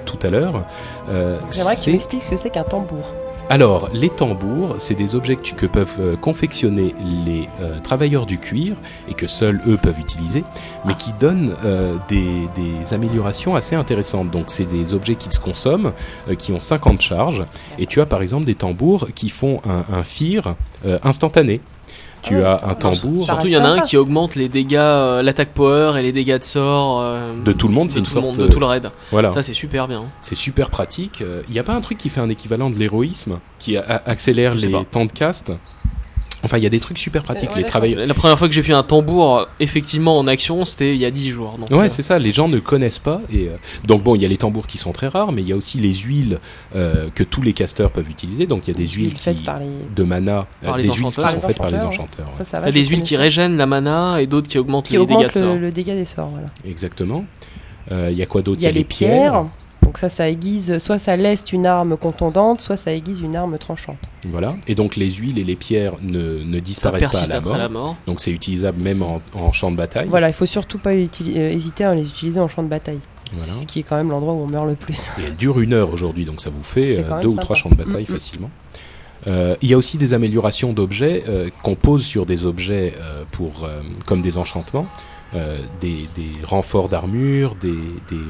tout à l'heure. Euh, J'aimerais que tu m'expliques ce que c'est qu'un tambour. Alors, les tambours, c'est des objets que, peuvent euh, confectionner les euh, travailleurs du cuir et que seuls eux peuvent utiliser, mais qui donnent euh, des, améliorations assez intéressantes. Donc, c'est des objets qui se consomment, qui ont 50 charges, et tu as par exemple des tambours qui font un, un euh, instantané. Tu Ah, as ça- un tambour Surtout, il y en a un qui augmente les dégâts, euh, l'attaque power et les dégâts de sort. euh, de tout le monde, de c'est une tout le sorte monde, de tout le raid. voilà. Ça, c'est super bien. C'est super pratique. Il n'y a pas un truc qui fait un équivalent de l'héroïsme, qui a- a- accélère les pas. temps de cast Enfin, il y a des trucs super pratiques. ouais, Les travailleurs. La première fois que j'ai vu un tambour euh, effectivement en action, c'était il y a 10 jours. Donc, Ouais, euh, c'est ça. Les gens ne connaissent pas. Et euh, donc bon, il y a les tambours qui sont très rares, mais il y a aussi les huiles euh, que tous les casteurs peuvent utiliser. Donc il y a des huiles faites qui, par les. de mana, Par euh, les des huiles qui sont faites par les enchanteurs, ouais. Ça, ça va. Des huiles qui régènent la mana et d'autres qui augmentent Qui les dégâts augmentent de sort. le, le dégât des sorts. Voilà. Exactement. Euh, Il y a quoi d'autre? Il y a les pierres. Donc ça, ça aiguise, soit ça leste une arme contondante, soit ça aiguise une arme tranchante. Voilà. Et donc les huiles et les pierres ne, disparaissent pas à persiste la après mort. la mort. Donc c'est utilisable même en, en champ de bataille. Voilà, il faut surtout pas euh, hésiter à les utiliser en champ de bataille. Voilà. Ce qui est quand même l'endroit où on meurt le plus. Et elle dure une heure aujourd'hui, donc ça vous fait euh, deux ou trois champs de bataille Mm, mm. facilement. Euh, il y a aussi des améliorations d'objets euh, qu'on pose sur des objets euh, pour, euh, comme des enchantements, euh, des, des renforts d'armure, des, des,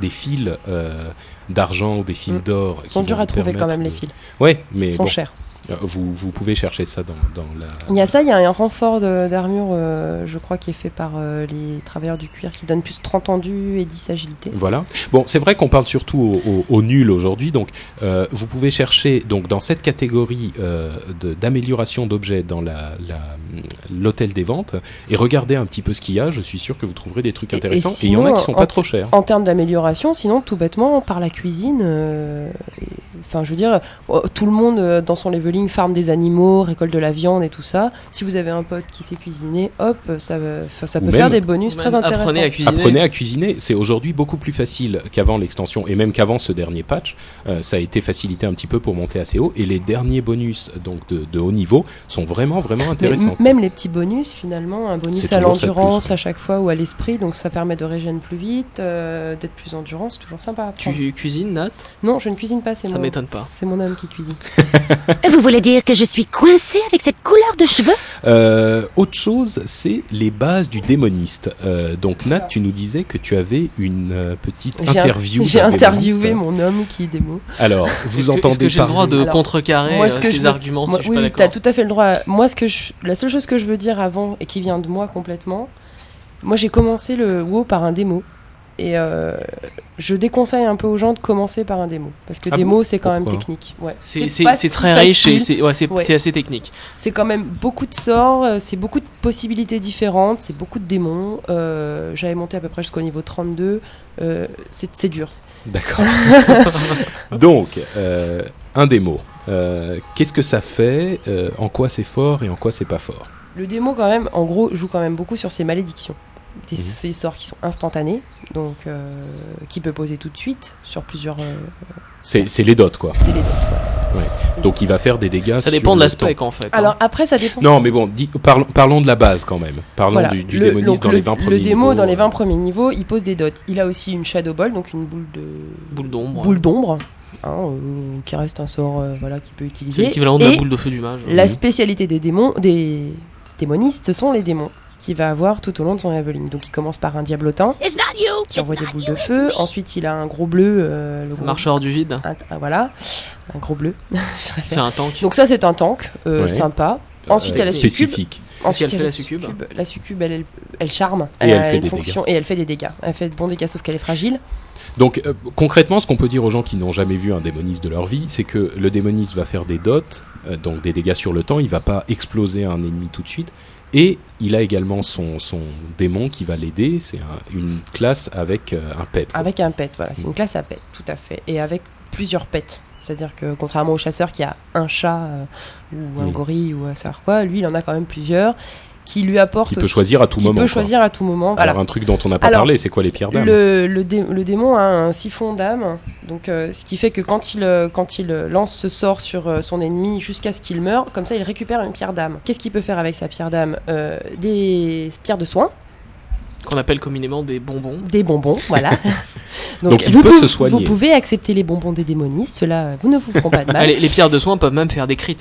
des fils euh, d'argent ou des fils Mm. d'or. Ils sont durs à trouver quand même les fils. Ouais, mais Ils sont bon, chers. Euh, vous, vous pouvez chercher ça dans, dans la. Il y a ça, il y a un renfort de- d'armure, euh, je crois, qui est fait par euh, les travailleurs du cuir, qui donne plus 30 endu et 10 agilité. Voilà. Bon, c'est vrai qu'on parle surtout au, au- au nul aujourd'hui, donc euh, vous pouvez chercher donc dans cette catégorie de- d'amélioration d'objets dans la la- l'hôtel des ventes et regardez un petit peu ce qu'il y a. Je suis sûr que vous trouverez des trucs Et- intéressants. Et il y en a qui sont en- pas trop chers. En termes d'amélioration, sinon, tout bêtement, par la cuisine, et- enfin, je veux dire, oh, tout le monde euh, dans son leveling farme des animaux, récolte de la viande et tout ça. Si vous avez un pote qui sait cuisiner, hop, ça, peut même- faire des bonus très intéressants. Apprenez à cuisiner. Apprenez à cuisiner. C'est aujourd'hui beaucoup plus facile qu'avant l'extension et même qu'avant ce dernier patch. Euh, ça a été facilité un petit peu pour monter assez haut et les derniers bonus donc de, de haut niveau sont vraiment vraiment intéressants. même les petits bonus, finalement, un bonus à l'endurance à chaque fois ou à l'esprit, donc ça permet de régénérer plus vite, euh, d'être plus endurant, c'est toujours sympa à. Tu cuisines, Nat? Non, je ne cuisine pas, c'est mon- m'étonne pas. C'est mon homme qui cuisine. Vous voulez dire que je suis coincée avec cette couleur de cheveux? Euh, autre chose, c'est les bases du démoniste. Euh, donc Nat, tu nous disais que tu avais une euh, petite interview. J'ai interviewé démoniste. mon homme qui est démo. Alors, Est-ce vous entendez que j'ai le droit de Alors, contrecarrer moi, ce euh, que ces arguments Moi, si oui, d'accord t'as tout à fait le droit. Moi, ce que je... la seule chose que je veux dire avant et qui vient de moi complètement, moi j'ai commencé le WoW par un démo. Et euh, je déconseille un peu aux gens de commencer par un démo. Parce que Ah démo, bon c'est quand même technique. Ouais. C'est si très riche et c'est ouais, Ouais. assez technique. C'est quand même beaucoup de sorts, euh, c'est beaucoup de possibilités différentes, c'est beaucoup de démons. Euh, J'avais monté à peu près jusqu'au niveau 32. Euh, c'est c'est dur. D'accord. Donc, euh, un démo. Euh, Qu'est-ce que ça fait euh, En quoi c'est fort et en quoi c'est pas fort? Le démo, quand même, en gros, joue quand même beaucoup sur ses malédictions. Des, Mhm. Ces sorts qui sont instantanés, donc euh, qui peut poser tout de suite sur plusieurs. euh, C'est c'est les dots, quoi. c'est les dots, ouais. Donc, il va faire des dégâts. Ça sur dépend de le l'aspect en fait. hein. Alors après, ça dépend. Non, mais bon, dis- parlons, parlons de la base quand même. Parlons Voilà. du, du Le- démoniste dans le, les 20 le premiers démo niveaux. dans les 20 premiers niveaux, il pose des dots. Il a aussi une Shadow Ball, donc une boule de boule d'ombre. boule d'ombre, hein, euh, qui reste un sort euh, voilà qu'il peut C'est utiliser. l'équivalent de la boule de feu du mage. La spécialité des démons, des démonistes, ce sont les démons qu'il va avoir tout au long de son leveling. Donc il commence par un diablotin qui envoie des boules de feu. Ensuite il a un gros bleu, euh, le gros- marcheur du vide. un- ah, voilà, un gros bleu. C'est un tank. Donc ça c'est un tank, euh, Ouais. sympa. Ensuite il y a la succube. spécifique. Ensuite, qu'elle il y a fait, la succube La succube, elle, elle, elle charme. Et Elle, elle a fait une des fonction et elle fait des dégâts. Elle fait de bons dégâts sauf qu'elle est fragile. Donc euh, concrètement, ce qu'on peut dire aux gens qui n'ont jamais vu un démoniste de leur vie, c'est que le démoniste va faire des dots, euh, donc des dégâts sur le temps, il va pas exploser un ennemi tout de suite, et il a également son, son démon qui va l'aider, c'est un- une classe avec euh, un pet. quoi. Avec un pet, voilà. C'est Mm. une classe à pet, tout à fait. Et avec plusieurs pets. C'est-à-dire que contrairement au chasseur qui a un chat euh, ou un Mm. gorille ou à savoir quoi, lui il en a quand même plusieurs qui lui apportent. Qui peut aussi- choisir à tout qui moment. peut quoi. choisir à tout moment. Alors Voilà. un truc dont on n'a pas Alors, parlé, c'est quoi les pierres d'âme Le, le, dé- le démon a un siphon d'âme, donc euh, ce qui fait que quand il, euh, quand il euh, lance ce sort sur euh, son ennemi jusqu'à ce qu'il meure, comme ça il récupère une pierre d'âme. Qu'est-ce qu'il peut faire avec sa pierre d'âme? Euh, Des pierres de soin, Qu'on appelle communément des bonbons. des bonbons, voilà. Donc, il vous peut pouvez- se soigner. Vous pouvez accepter les bonbons des démonistes, cela vous ne vous feront pas de mal. Les, les pierres de soin peuvent même faire des crits.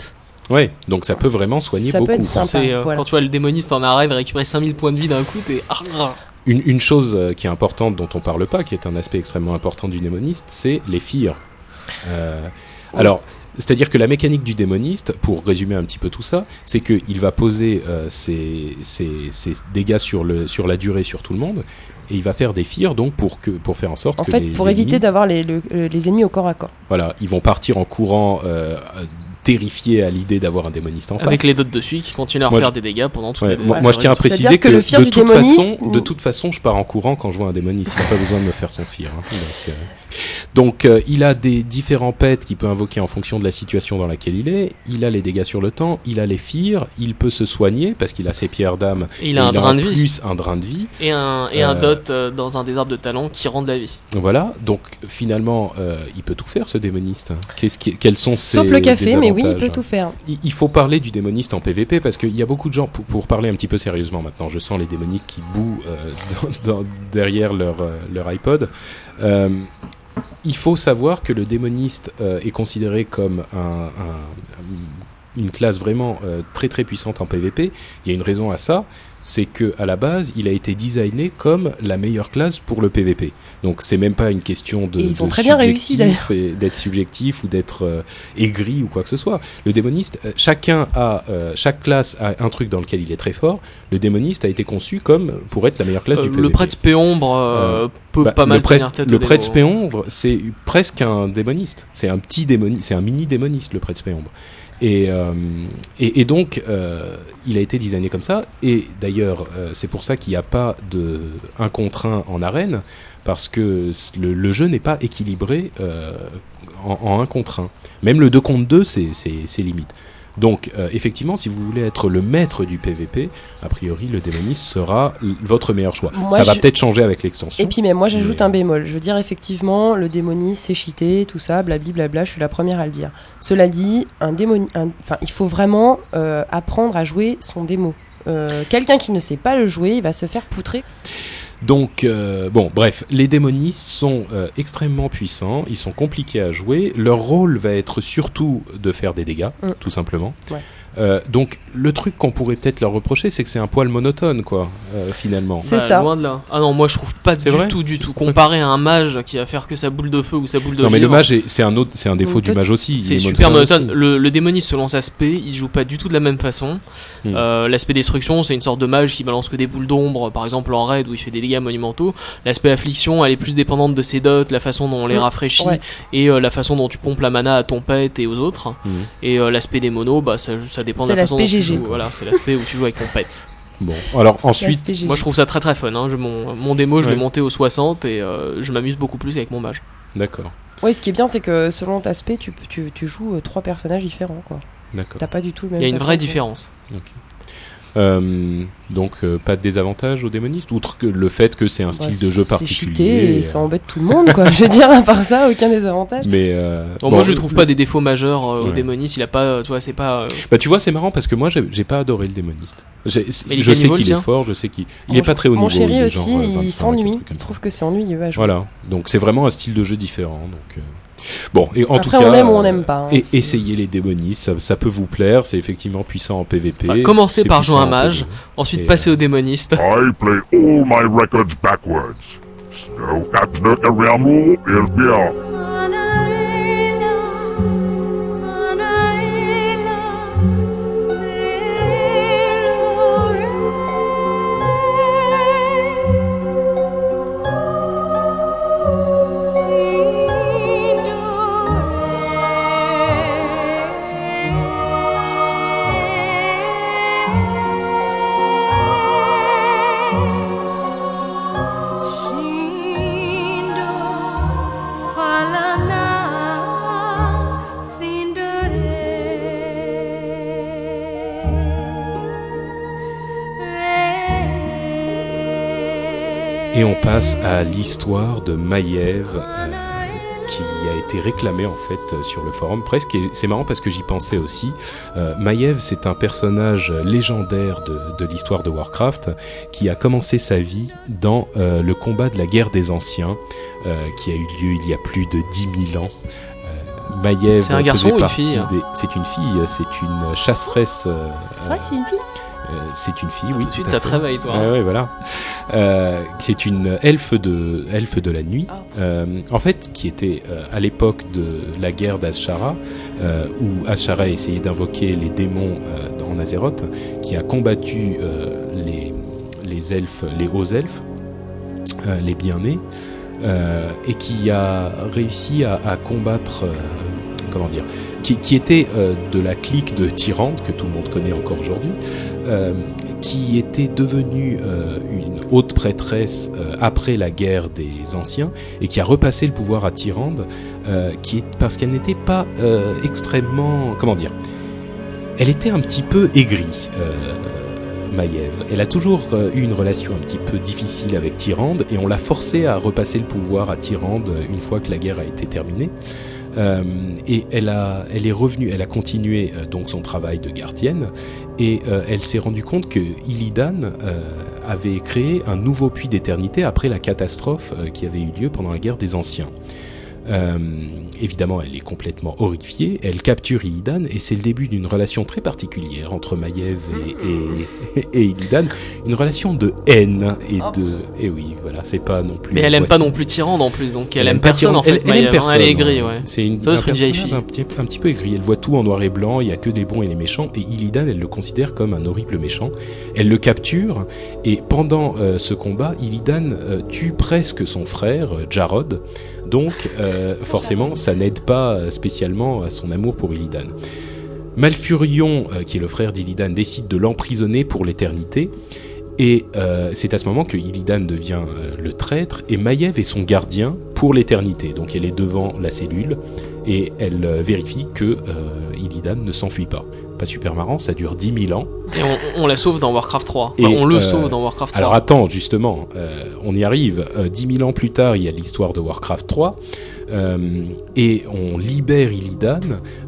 Ouais, donc ça peut vraiment soigner Ça peut beaucoup. être sympa. Euh, voilà. Quand tu vois le démoniste en arène récupérer 5000 points de vie d'un coup, t'es. Ah, ah. Une, une chose euh, qui est importante dont on parle pas, qui est un aspect extrêmement important du démoniste, c'est les fires. Euh, alors, c'est-à-dire que la mécanique du démoniste, pour résumer un petit peu tout ça, c'est qu'il va poser euh, ses, ses- ses dégâts sur, le, sur la durée sur tout le monde, et il va faire des fires donc pour, que, pour faire en sorte En que fait, les pour ennemis, éviter d'avoir les, le- les ennemis au corps à corps. voilà, ils vont partir en courant euh, terrifié à l'idée d'avoir un démoniste en face. Avec les dots dessus qui continuent à refaire je- des dégâts pendant toute Ouais, la moi, je tiens à préciser que, que le fier de toute démoniste- façon, de toute façon, je pars en courant quand je vois un démoniste. Il n'y a pas besoin de me faire son fier. hein. Donc, euh, donc, euh, il a des différents pets qu'il peut invoquer en fonction de la situation dans laquelle il est. Il a les dégâts sur le temps, il a les fires, il peut se soigner parce qu'il a ses pierres d'âme. Et il a un drain de vie. plus un drain de vie. Et un, et un Euh, dot euh, dans un des arbres de talent qui rend de la vie. Voilà, donc finalement, euh, il peut tout faire ce démoniste. Qu'est-ce qui, quels sont Sauf ses le café, mais oui, il peut tout faire. il il faut parler du démoniste en PVP parce qu'il y a beaucoup de gens, pour, pour parler un petit peu sérieusement maintenant, je sens les démonistes qui bouent euh, dans- dans- derrière leur, leur iPod. Euh, il faut savoir que le démoniste euh, est considéré comme un, un- une classe vraiment euh, très très puissante en PVP. Il y a une raison à ça, c'est que à la base, il a été designé comme la meilleure classe pour le PVP. Donc c'est même pas une question de ils ont très bien réussi, d'être subjectif ou d'être euh, aigri ou quoi que ce soit. Le démoniste, euh, chacun a, euh, chaque classe a un truc dans lequel il est très fort. Le démoniste a été conçu comme pour être la meilleure classe Euh, du le PVP. prêtre péombre euh, peut Bah, pas mal le prêtre, tenir tête le au prêtre démo. spéombre, c'est presque un démoniste. C'est un petit démoniste, c'est un mini démoniste le prêtre spéombre. Et, euh, et, et donc, euh, il a été designé comme ça. Et d'ailleurs, euh, c'est pour ça qu'il n'y a pas de un contre un en arène, parce que le, jeu n'est pas équilibré en, un contre un. Même le 2 contre 2, c'est c'est- c'est limite. Donc, euh, effectivement, si vous voulez être le maître du PVP, a priori, le démoniste sera votre meilleur choix. Moi, ça va peut-être changer avec l'extension. Et puis, mais moi, j'ajoute Mais- un bémol. Je veux dire, effectivement, le démoniste, c'est cheaté, tout ça, blablabla, je suis la première à le dire. Cela dit, un démon... un- enfin, il faut vraiment euh, apprendre à jouer son démo. Euh, Quelqu'un qui ne sait pas le jouer, il va se faire poutrer. Donc, euh, bon, bref, les démonistes sont euh, extrêmement puissants, ils sont compliqués à jouer. Leur rôle va être surtout de faire des dégâts, Mm. tout simplement. Ouais. Euh, donc, le truc qu'on pourrait peut-être leur reprocher, c'est que c'est un poil monotone, quoi, euh, finalement. C'est Bah, ça. Loin de là. Ah non, moi je trouve pas du vrai tout, du tout. Comparé à un mage qui va faire que sa boule de feu ou sa boule de Non, mais le mage, est- c'est un autre, c'est un défaut du mage aussi. C'est est super monotone. Le, le démoniste, selon sa spé, il joue pas du tout de la même façon. Hmm. Euh, L'aspect destruction, c'est une sorte de mage qui balance que des boules d'ombre, par exemple en raid où il fait des dégâts monumentaux. L'aspect affliction, elle est plus dépendante de ses dots, la façon dont on les Hmm. rafraîchit Ouais. et euh, la façon dont tu pompes la mana à ton pet et aux autres. Mhm. Et euh, l'aspect des monos, bah ça, ça dépend de C'est la façon dont l'aspect tu GG. joues. Voilà, c'est l'aspect où tu joues avec ton pet. Bon, alors ensuite. Moi je trouve ça très très fun. Hein. Je, mon, mon démo, je Ouais. l'ai monté au 60 et euh, je m'amuse beaucoup plus avec mon mage. d'accord, Oui, ce qui est bien, c'est que selon ta spé, tu, tu, tu joues euh, trois personnages différents. quoi. d'accord. T'as pas du tout le même. Il y a une vraie de- différence. Euh, donc, euh, pas de désavantage aux démonistes, outre que le fait que c'est un Bah, style de jeu particulier. cheaté et euh, ça embête tout le monde, quoi. je veux dire, à part ça, aucun désavantage. Mais euh, Bon, bon, moi je trouve pas des défauts majeurs euh, au Ouais. démoniste. Il a pas, tu vois, c'est pas. euh, Bah tu vois c'est marrant parce que moi j'ai pas adoré le démoniste. Je sais le qu'il est tien fort, je sais qu'il il Mon- est pas très haut Mon niveau. chéri il est aussi, genre, euh, 25, il s'ennuie. Il trouve que c'est ennuyeux à jouer. Voilà, donc c'est vraiment un style de jeu différent. Donc euh, bon et en Après, tout cas, on aime ou on n'aime pas, hein, et essayez les démonistes, ça, ça peut vous plaire. C'est effectivement puissant en PVP. Enfin, commencez par jouer un mage. Ensuite, Et, passer euh, au démoniste. I play all my records backwards. Snow Et on passe à l'histoire de Maiev, euh, qui a été réclamée en fait euh, sur le forum presque. Et c'est marrant parce que j'y pensais aussi. Euh, Maiev, c'est un personnage légendaire de, de l'histoire de Warcraft qui a commencé sa vie dans euh, le combat de la guerre des anciens, euh, qui a eu lieu il y a plus de 10 000 ans. Euh, Maiev C'est un garçon faisait ou une partie fille hein? des- C'est une fille, c'est une chasseresse. euh, c'est une fille. Euh, c'est une fille, oui. Tout de suite, à ça fait. réveille, toi. Ouais, ouais, voilà. Euh, c'est une elfe de, elfe de la nuit, Ah. euh, en fait, qui était euh, à l'époque de la guerre d'Ashara, euh, où Ashara essayait d'invoquer les démons euh, en Azeroth, qui a combattu euh, les, les elfes, les hauts elfes, euh, les bien-nés, euh, et qui a réussi à, à combattre. euh, comment dire, qui, qui était euh, de la clique de Tyrande que tout le monde connaît encore aujourd'hui, euh, qui était devenue euh, une haute prêtresse euh, après la guerre des anciens et qui a repassé le pouvoir à Tyrande, parce qu'elle n'était pas extrêmement, comment dire, elle était un petit peu aigrie. Maiev. Elle a toujours eu une relation un petit peu difficile avec Tyrande et on l'a forcée à repasser le pouvoir à Tyrande une fois que la guerre a été terminée. Euh, et elle, a, est revenue, elle a continué euh, donc son travail de gardienne et euh, elle s'est rendue compte que Illidan avait créé un nouveau puits d'éternité après la catastrophe qui avait eu lieu pendant la guerre des Anciens. Euh, évidemment, elle est complètement horrifiée. Elle capture Illidan et c'est le début d'une relation très particulière entre Maiev et, et, et Illidan. Une relation de haine et Oh. de. Et oui, voilà, c'est pas non plus. Mais elle aime pas non plus Tyrande en plus, donc elle, aime pas personne Tyrande. en fait. Elle, elle Maiev, aime hein, personne. Elle est aigrie, ouais. C'est une, Ça un une vieille fille. Un petit, un petit peu aigri. Elle voit tout en noir et blanc. Il y a que des bons et des méchants. Et Illidan, elle le considère comme un horrible méchant. Elle le capture et pendant euh, ce combat, Illidan euh, tue presque son frère Jarod. Donc, euh, forcément, ça n'aide pas euh, spécialement à son amour pour Illidan. Malfurion, euh, qui est le frère d'Illidan, décide de l'emprisonner pour l'éternité. Et c'est à ce moment que Illidan devient le traître et Maiev est son gardien pour l'éternité. Donc elle est devant la cellule et elle euh, vérifie que euh, Illidan ne s'enfuit pas. Pas super marrant, ça dure 10 000 ans. Et on, on la sauve dans Warcraft 3. Et, Enfin, on le euh, sauve dans Warcraft 3. Alors attends, justement, on y arrive. Euh, 10 000 ans plus tard, il y a l'histoire de Warcraft 3. euh, et on libère Illidan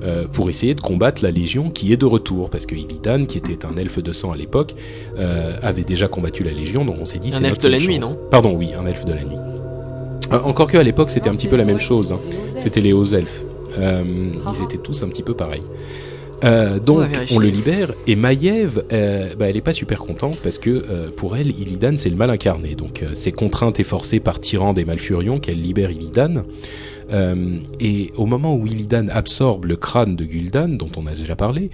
euh, pour essayer de combattre la Légion qui est de retour. Parce que Illidan, qui était un elfe de sang à l'époque, euh, avait déjà combattu la Légion. Donc on s'est dit Un c'est elfe notre de la nuit, non? Pardon, oui, un elfe de la nuit. Euh, encore que à l'époque, c'était un petit peu la même chose. hein. C'était les hauts elfes. Euh, ils étaient tous un petit peu pareils. Euh, donc on le libère et Maiev, euh, bah, elle est pas super contente parce que euh, pour elle, Illidan c'est le mal incarné. Donc c'est contrainte et forcée par Tyrande et Malfurion qu'elle libère Illidan. Euh, et au moment où Illidan absorbe le crâne de Gul'dan, dont on a déjà parlé,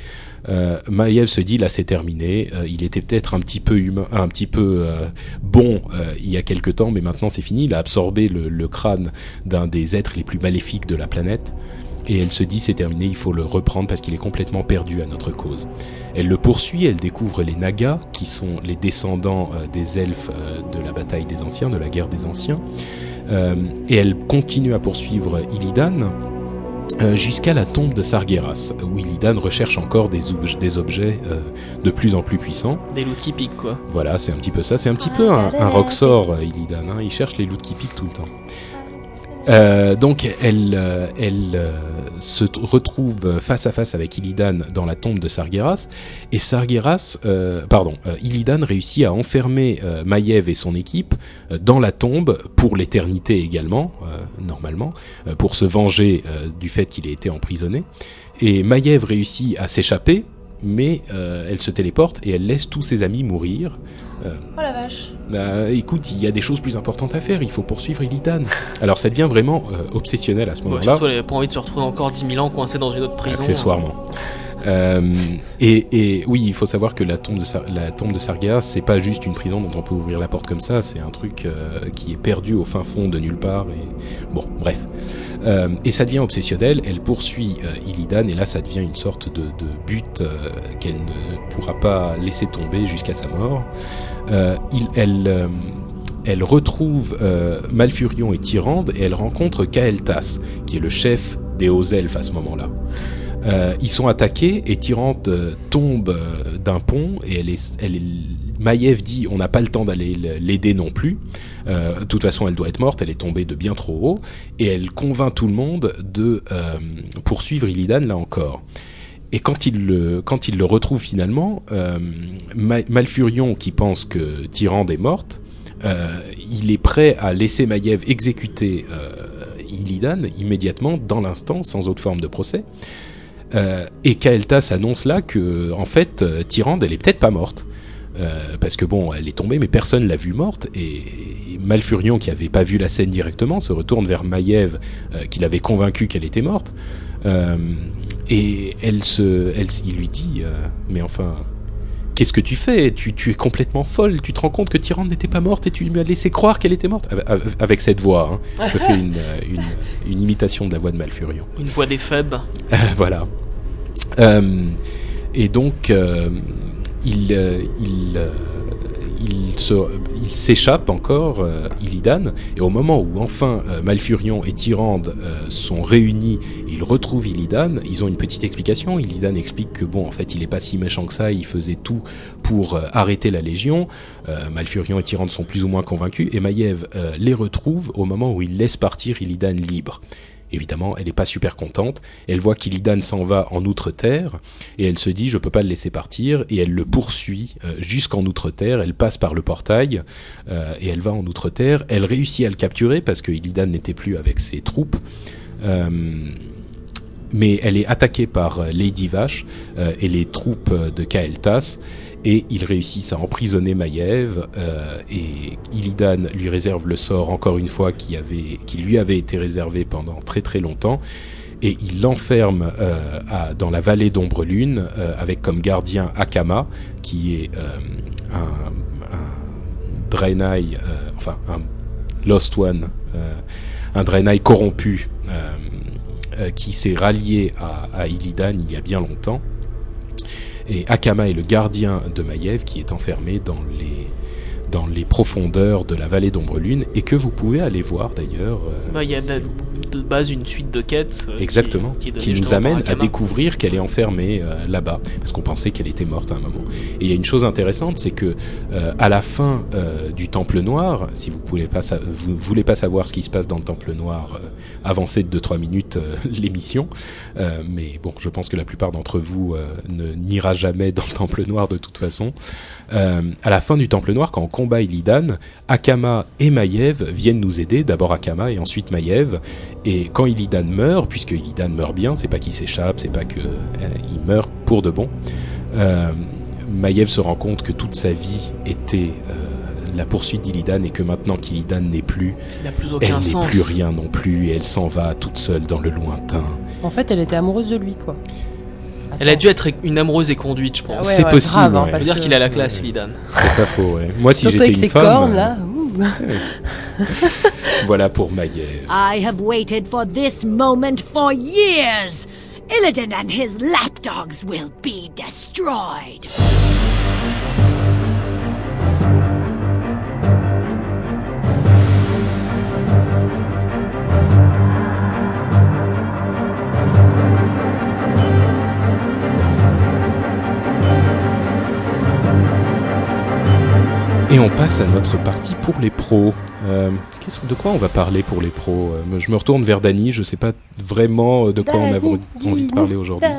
euh, se dit là c'est terminé. Euh, il était peut-être un petit peu humain, un petit peu euh, bon il y a quelque temps, mais maintenant c'est fini. Il a absorbé le, le crâne d'un des êtres les plus maléfiques de la planète. Et elle se dit c'est terminé, il faut le reprendre parce qu'il est complètement perdu à notre cause. Elle le poursuit, elle découvre les Nagas, qui sont les descendants des elfes de la bataille des anciens, de la guerre des anciens. Euh, et elle continue à poursuivre Illidan euh, jusqu'à la tombe de Sargeras, où Illidan recherche encore des, obj- des objets euh, de plus en plus puissants. Des loots qui piquent, quoi. Voilà, c'est un petit peu ça. C'est un petit peu un, un Roxor, euh, Illidan. Hein. Il cherche les loots qui piquent tout le temps. Euh, donc elle, euh, euh, se retrouve face à face avec Illidan dans la tombe de Sargeras et Sargeras, pardon, Illidan réussit à enfermer Maiev et son équipe dans la tombe pour l'éternité également, normalement, pour se venger du fait qu'il ait été emprisonné. Et Maiev réussit à s'échapper, mais euh, elle se téléporte et elle laisse tous ses amis mourir. Euh, Oh la vache. bah, écoute, il y a des choses plus importantes à faire, il faut poursuivre Illidan. Alors ça devient vraiment euh, obsessionnel à ce Ouais, moment-là. surtout, elle avait pas envie de se retrouver encore 10 000 ans coincée dans une autre prison. Accessoirement. Euh, et, et oui, il faut savoir que la tombe de, Sar- la tombe de Sargeras, c'est pas juste une prison dont on peut ouvrir la porte comme ça, c'est un truc euh, qui est perdu au fin fond de nulle part. Et bon, bref. Euh, et ça devient obsessionnel. Elle poursuit euh, Illidan et là, ça devient une sorte de, but euh, qu'elle ne pourra pas laisser tomber jusqu'à sa mort. Elle, retrouve Malfurion et Tyrande et elle rencontre Kael'thas, qui est le chef des hauts elfes à ce moment-là. Ils sont attaqués et Tyrande tombe d'un pont et elle est, Maiev dit on n'a pas le temps d'aller l'aider non plus. Euh, de toute façon, elle doit être morte. Elle est tombée de bien trop haut et elle convainc tout le monde de euh, poursuivre Illidan là encore. Et quand il le, retrouve finalement, euh, Ma- Malfurion, qui pense que Tyrande est morte, il est prêt à laisser Maiev exécuter Illidan immédiatement, dans l'instant, sans autre forme de procès. Et Kael'thas annonce là que, en fait, Tyrande, elle est peut-être pas morte. Euh, parce que bon, elle est tombée, mais personne l'a vue morte. Et, Malfurion, qui avait pas vu la scène directement, se retourne vers Maiev, euh, qui l'avait convaincu qu'elle était morte. Euh, et elle se, elle, il lui dit, mais enfin, qu'est-ce que tu fais? Tu, tu es complètement folle. Tu te rends compte que Tyrande n'était pas morte et tu lui as laissé croire qu'elle était morte? Avec- cette voix. Hein. Je fais une, une, une imitation de la voix de Malfurion. Une voix des faibles. voilà. Et donc, il, euh, il, euh, il, s'échappe encore, euh, Illidan, et au moment où enfin Malfurion et Tyrande sont réunis, ils retrouvent Illidan, ils ont une petite explication. Illidan explique que bon, en fait, il est pas si méchant que ça, il faisait tout pour arrêter la Légion. Malfurion et Tyrande sont plus ou moins convaincus, et Maiev les retrouve au moment où il laisse partir Illidan libre. Évidemment, elle n'est pas super contente. Elle voit qu'Illidan s'en va en Outre-Terre et elle se dit je peux pas le laisser partir et elle le poursuit euh, jusqu'en Outre-Terre. Elle passe par le portail euh, et elle va en Outre-Terre. Elle réussit à le capturer parce que Illidan n'était plus avec ses troupes. Euh, mais elle est attaquée par Lady Vache et les troupes de Kael'thas et ils réussissent à emprisonner Maiev euh, et Illidan lui réserve le sort encore une fois qui, lui avait été réservé pendant très très longtemps et il l'enferme euh, dans la vallée d'Ombre Lune euh, avec comme gardien Akama qui est un, un Draenei, enfin un Lost One, un Draenei corrompu qui s'est rallié à, à Illidan il y a bien longtemps. Et Akama est le gardien de Maiev qui est enfermé dans les, dans les profondeurs de la vallée d'Ombre Lune et que vous pouvez aller voir d'ailleurs. euh, Bah, Il y a de, de base une suite de quêtes. euh, qui- Exactement, qui, nous amène à découvrir qu'elle est enfermée euh, là-bas, parce qu'on pensait qu'elle était morte à un moment. Et il y a une chose intéressante, c'est que à la fin du Temple Noir, si vous pas, vous voulez pas savoir ce qui se passe dans le Temple Noir, avancez de 2-3 minutes l'émission. Mais bon, je pense que la plupart d'entre vous ne n'ira jamais dans le Temple Noir de toute façon. À la fin du Temple Noir, quand on combat Illidan, Akama et Maiev viennent nous aider, d'abord Akama et ensuite Maiev. Et quand Illidan meurt, puisque Illidan meurt bien, c'est pas qu'il s'échappe, c'est pas que euh, il meurt pour de bon. Euh, Maiev se rend compte que toute sa vie était euh, la poursuite d'Illidan et que maintenant qu'Illidan n'est plus, elle n'est plus rien non plus et elle s'en va toute seule dans le lointain. En fait, elle était amoureuse de lui, quoi. Elle a dû être une amoureuse et conduite, je pense. Ouais, c'est ouais, possible, grave, hein, parce veut dire qu'il a la classe, Lidan. C'est pas faux, ouais. Moi, si Surtout j'étais avec une ses femme, cornes, euh, là. voilà pour Maiev. I have waited for this moment for years. Illidan and his lapdogs will be destroyed. Et on passe à notre partie pour les pros. Euh, de quoi on va parler pour les pros Euh, Je me retourne vers Dany, je sais pas vraiment euh, de quoi on a envie de parler aujourd'hui.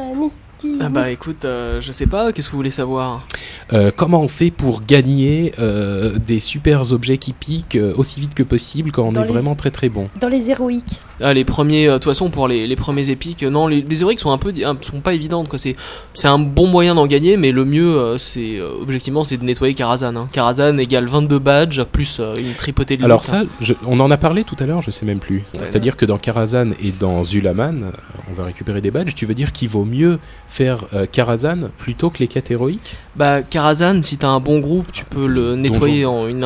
Ah bah écoute, euh, je sais pas, qu'est-ce que vous voulez savoir Euh, comment on fait pour gagner euh, des super objets qui piquent aussi vite que possible quand on Dans est les- vraiment très très bon? Dans les héroïques. Ah, les premiers, euh, de toute façon, pour les, les premiers épiques, non, les, les héroïques sont un peu, sont pas évidentes, quoi. C'est, c'est un bon moyen d'en gagner, mais le mieux, euh, c'est, euh, objectivement, c'est de nettoyer Karazhan. Hein. Karazhan égale 22 badges, plus une tripotée de Alors ça, hein. je- on en a parlé tout à l'heure, je sais même plus. C'est-à-dire que dans Karazhan et dans Zulaman, on va récupérer des badges. Tu veux dire qu'il vaut mieux faire euh, Karazhan plutôt que les quêtes héroïques? Bah, Karazhan, si t'as un bon groupe, tu peux le nettoyer en une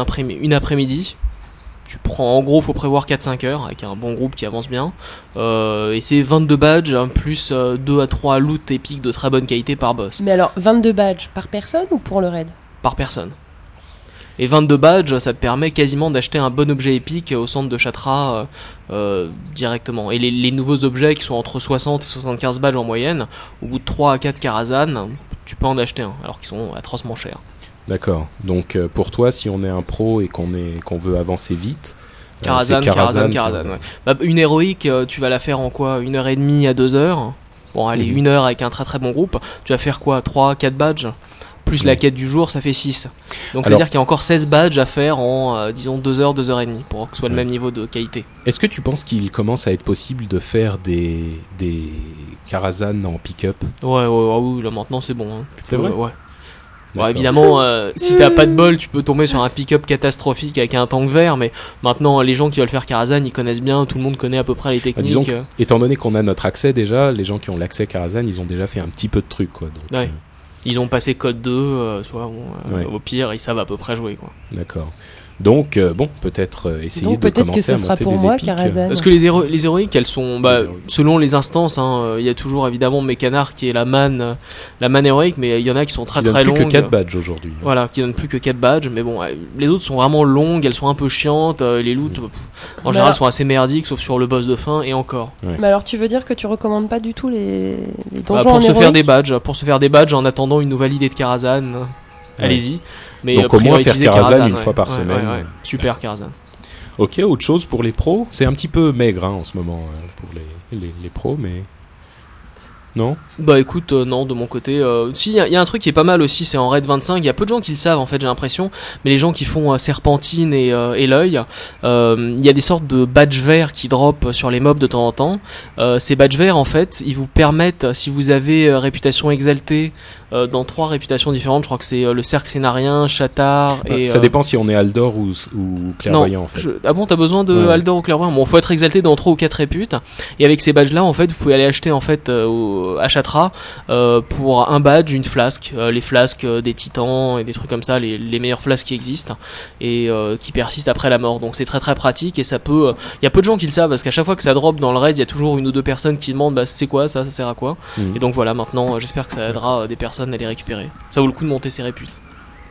après-midi. Tu prends, en gros, faut prévoir 4-5 heures avec un bon groupe qui avance bien. Euh, et c'est 22 badges, hein, plus 2 à 3 loots épiques de très bonne qualité par boss. Mais alors, 22 badges par personne ou pour le raid? Par personne. Et 22 badges, ça te permet quasiment d'acheter un bon objet épique au centre de Chatra euh, euh, directement. Et les, les nouveaux objets qui sont entre 60 et 75 badges en moyenne, au bout de 3 à 4 Karazhan, tu peux en acheter un, alors qu'ils sont atrocement chers. D'accord. Donc euh, pour toi, si on est un pro et qu'on est qu'on veut avancer vite, euh, Karazhan, Karazhan, Karazhan, ouais. Bah, une héroïque, euh, tu vas la faire en quoi? Une heure et demie à deux heures? Bon, allez, Mhm. une heure avec un très très bon groupe. Tu vas faire quoi? 3, 4 badges? Plus la Mhm. quête du jour, ça fait 6. Donc, c'est-à-dire qu'il y a encore 16 badges à faire en, euh, disons, 2 heures, 2 heures et demie, pour que ce soit le même niveau de qualité. Est-ce que tu penses qu'il commence à être possible de faire des des Karazhan en pick-up? Ouais, ouais, ouais, oui, là maintenant c'est bon. hein. C'est vrai? Ouais. Bon, évidemment, euh, si t'as pas de bol, tu peux tomber sur un pick-up catastrophique avec un tank vert, mais maintenant, les gens qui veulent faire Karazhan, ils connaissent bien, tout le monde connaît à peu près les Bah, techniques. disons que, euh. étant donné qu'on a notre accès déjà, les gens qui ont l'accès Karazhan, ils ont déjà fait un petit peu de trucs quoi. Donc, Ouais. euh, Ils ont passé code 2, euh, soit bon, Ouais. au pire, ils savent à peu près jouer quoi. D'accord. Donc, euh, bon, peut-être euh, essayer Donc de peut-être que commencer ce à sera monter pour des moi, épiques. Karazhan. Parce que les, héro- les héroïques, elles sont, bah, Les héroïques. selon les instances, hein, euh, il y a toujours évidemment Mécanard qui est la manne, euh, la manne héroïque, mais il y en a qui sont très Qui très plus longues. que 4 badges aujourd'hui. Voilà, qui donnent plus que 4 badges, mais bon, euh, les autres sont vraiment longues, elles sont un peu chiantes, euh, les loots, euh, en Mais général, alors- sont assez merdiques, sauf sur le boss de fin, et encore. Mais alors tu veux dire que tu recommandes pas du tout les, les Bah, donjons pour en se faire des badges, pour se faire des badges en attendant une nouvelle idée de Karazhan, euh, allez-y. Mais Donc, au moins, faire Karazhan une fois par semaine. Super Karazhan. Ok, autre chose pour les pros? C'est un petit peu maigre hein, en ce moment euh, pour les, les, les pros, mais. Non? Bah écoute, euh, non, de mon côté. Euh, si, il y, a- il y a un truc qui est pas mal aussi, c'est en Raid 25. Il y a peu de gens qui le savent, en fait, j'ai l'impression. Mais les gens qui font euh, Serpentine et, et l'œil, il y a des sortes de badges verts qui drop sur les mobs de temps en temps. Ces badges verts, en fait, ils vous permettent, si vous avez réputation exaltée euh, dans trois réputations différentes, je crois que c'est euh, le cercle scénarien, Chatard et. Ça euh, dépend si on est Aldor ou, ou clairvoyant non, en fait. je- ah bon, t'as besoin de Ouais. Aldor ou clairvoyant? Bon, faut être exalté dans 3 ou 4 réputes. Et avec ces badges-là, en fait, vous pouvez aller acheter en fait euh, au, à Chatra euh, pour un badge, une flasque, euh, les flasques des titans et des trucs comme ça, les, les meilleures flasques qui existent et euh, qui persistent après la mort. Donc c'est très très pratique et ça peut. Il y a peu de gens qui le savent parce qu'à chaque fois que ça drop dans le raid, il y a toujours une ou deux personnes qui demandent bah c'est quoi ça, ça sert à quoi? Mhm. Et donc voilà, maintenant, j'espère que ça aidera des personnes à les récupérer. Ça vaut le coup de monter ses réputes.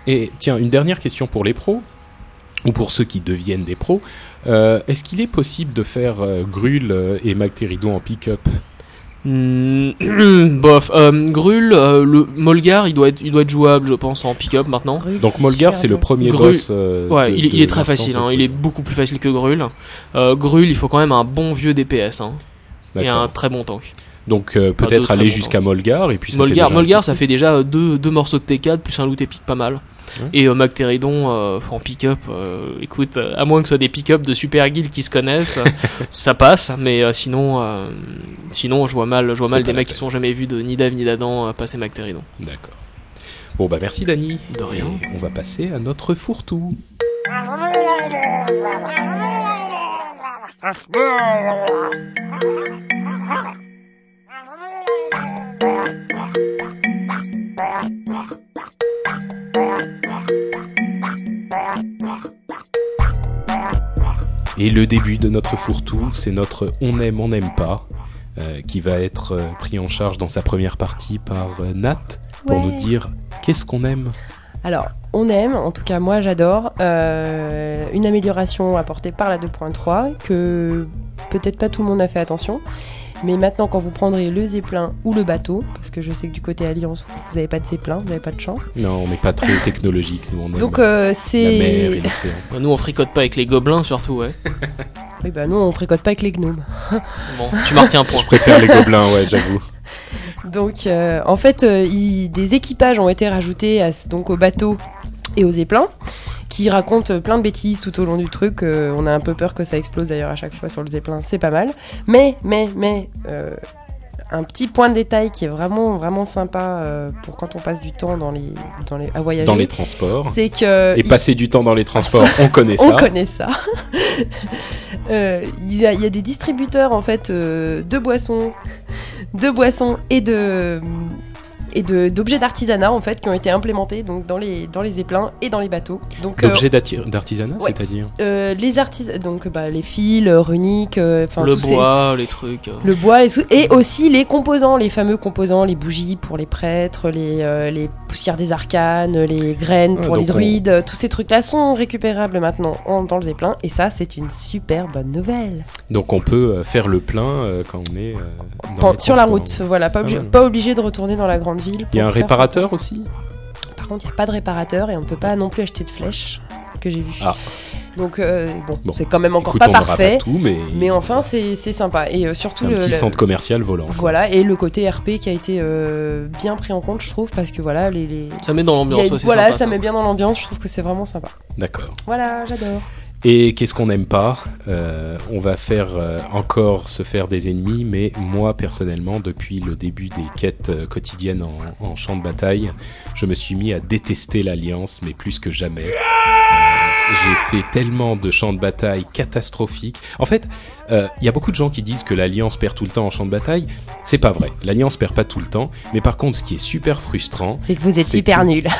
Et tiens, une dernière question pour les pros, ou pour ceux qui deviennent des pros. Euh, Est-ce qu'il est possible de faire euh, Grul euh, et Magteridon en pick-up? Hmm, bof. Euh, Grul, euh, le Molgar, il doit être, il doit être jouable, je pense, en pick-up maintenant. Grul, Donc Molgar, c'est le premier Grul- boss. euh, Ouais, de- il, est- de il est très facile. Hein, il est beaucoup plus facile que Grul. Euh, Grul, il faut quand même un bon vieux DPS. Hein, et un très bon tank. Donc euh, peut-être aller jusqu'à Molgar et puis ça fait Molgar, Molgar, ça fait déjà deux, deux morceaux de T4 plus un loot épique pas mal. Ouais. Et euh, Magteridon euh, en pick-up, euh, écoute, euh, à moins que ce soit des pick-up de super guilds qui se connaissent, ça passe. Mais euh, sinon, euh, sinon, je vois mal, je vois mal des mecs qui sont jamais vus de ni d'Ave ni d'Adam euh, passer Magteridon. D'accord. Bon bah merci Dany. De rien. Et on va passer à notre fourre-tout. Et le début de notre fourre-tout, c'est notre on aime, on n'aime pas, euh, qui va être euh, pris en charge dans sa première partie par euh, Nat pour Ouais. nous dire qu'est-ce qu'on aime. Alors, on aime, en tout cas moi j'adore, une amélioration apportée par la 2.3 que peut-être pas tout le monde a fait attention. Mais maintenant, quand vous prendrez le zeppelin ou le bateau, parce que je sais que du côté Alliance, vous n'avez pas de zeppelin, vous n'avez pas de chance. Non, on n'est pas très technologique, nous on Donc, euh, la mer et c'est. l'océan. Bah, Nous, on fricote pas avec les gobelins, surtout, ouais. Oui, bah non, on fricote pas avec les gnomes. Bon, tu marques un point. Je préfère les gobelins, ouais, j'avoue. Donc, euh, en fait, euh, il- des équipages ont été rajoutés à donc au bateau et aux zeppelins, qui racontent euh, plein de bêtises tout au long du truc. euh, on a un peu peur que ça explose d'ailleurs à chaque fois sur le zeppelin, c'est pas mal. Mais, mais, mais, euh, un petit point de détail qui est vraiment, vraiment sympa euh, pour quand on passe du temps dans les, dans les, à voyager. Dans les transports. C'est que Et il- passer du temps dans les transports, on connaît on ça. connaît ça. Il y, a- il y a des distributeurs en fait de boissons, de boissons et de et de- d'objets d'artisanat en fait qui ont été implémentés donc dans les dans les zeppelins et dans les bateaux. Donc euh, D'objets d'artisanat, ouais. c'est-à-dire euh, les artisans donc bah, les fils, euh, runiques, euh, enfin le ces- bois, les trucs. euh. le bois les sou- et aussi les composants, les fameux composants, les bougies pour les prêtres, les, euh, les poussières des arcanes, les graines Ah, pour les donc on- druides, tous ces trucs-là sont récupérables maintenant en- dans le zeppelin et ça c'est une super bonne nouvelle. Donc on peut faire le plein euh, quand on est euh, dans Pen- les sur la route, voilà, pas, obligé, pas obligé de retourner dans la grande ville. Il y a un réparateur aussi Par contre, il n'y a pas de réparateur et on ne peut pas non plus acheter de flèches que j'ai vu. Ah. Donc euh, bon, Bon. c'est quand même encore Écoute, pas parfait, pas tout, mais, mais enfin c'est c'est sympa et euh, surtout un le, petit le- centre commercial volant. quoi. Voilà, et le côté RP qui a été euh, bien pris en compte, je trouve, parce que voilà, les. les- Ça met dans a l'ambiance voilà, sympa, ça met bien dans l'ambiance, je trouve que c'est vraiment sympa. D'accord. Voilà, j'adore. Et qu'est-ce qu'on n'aime pas Euh, On va faire euh, encore se faire des ennemis, mais moi personnellement, depuis le début des quêtes euh, quotidiennes en, en champ de bataille, je me suis mis à détester l'Alliance, mais plus que jamais. Euh, j'ai fait tellement de champs de bataille catastrophiques. En fait, euh, il y a beaucoup de gens qui disent que l'Alliance perd tout le temps en champ de bataille. C'est pas vrai. L'Alliance perd pas tout le temps. Mais par contre, ce qui est super frustrant, C'est que vous êtes hyper que- nuls.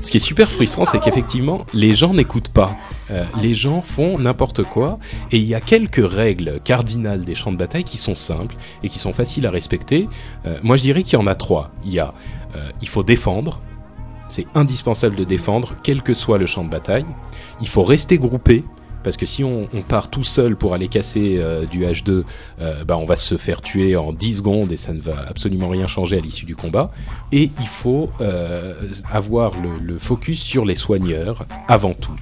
ce qui est super frustrant, c'est qu'effectivement, les gens n'écoutent pas. Euh, les gens font n'importe quoi. Et il y a quelques règles cardinales des champs de bataille qui sont simples et qui sont faciles à respecter. Euh, moi, je dirais qu'il y en a trois. Il y a, euh, il faut défendre. C'est indispensable de défendre, quel que soit le champ de bataille. Il faut rester groupé. Parce que si on, on part tout seul pour aller casser euh, du H2, euh, bah, on va se faire tuer en 10 secondes et ça ne va absolument rien changer à l'issue du combat. Et il faut euh, avoir le, le focus sur les soigneurs avant tout.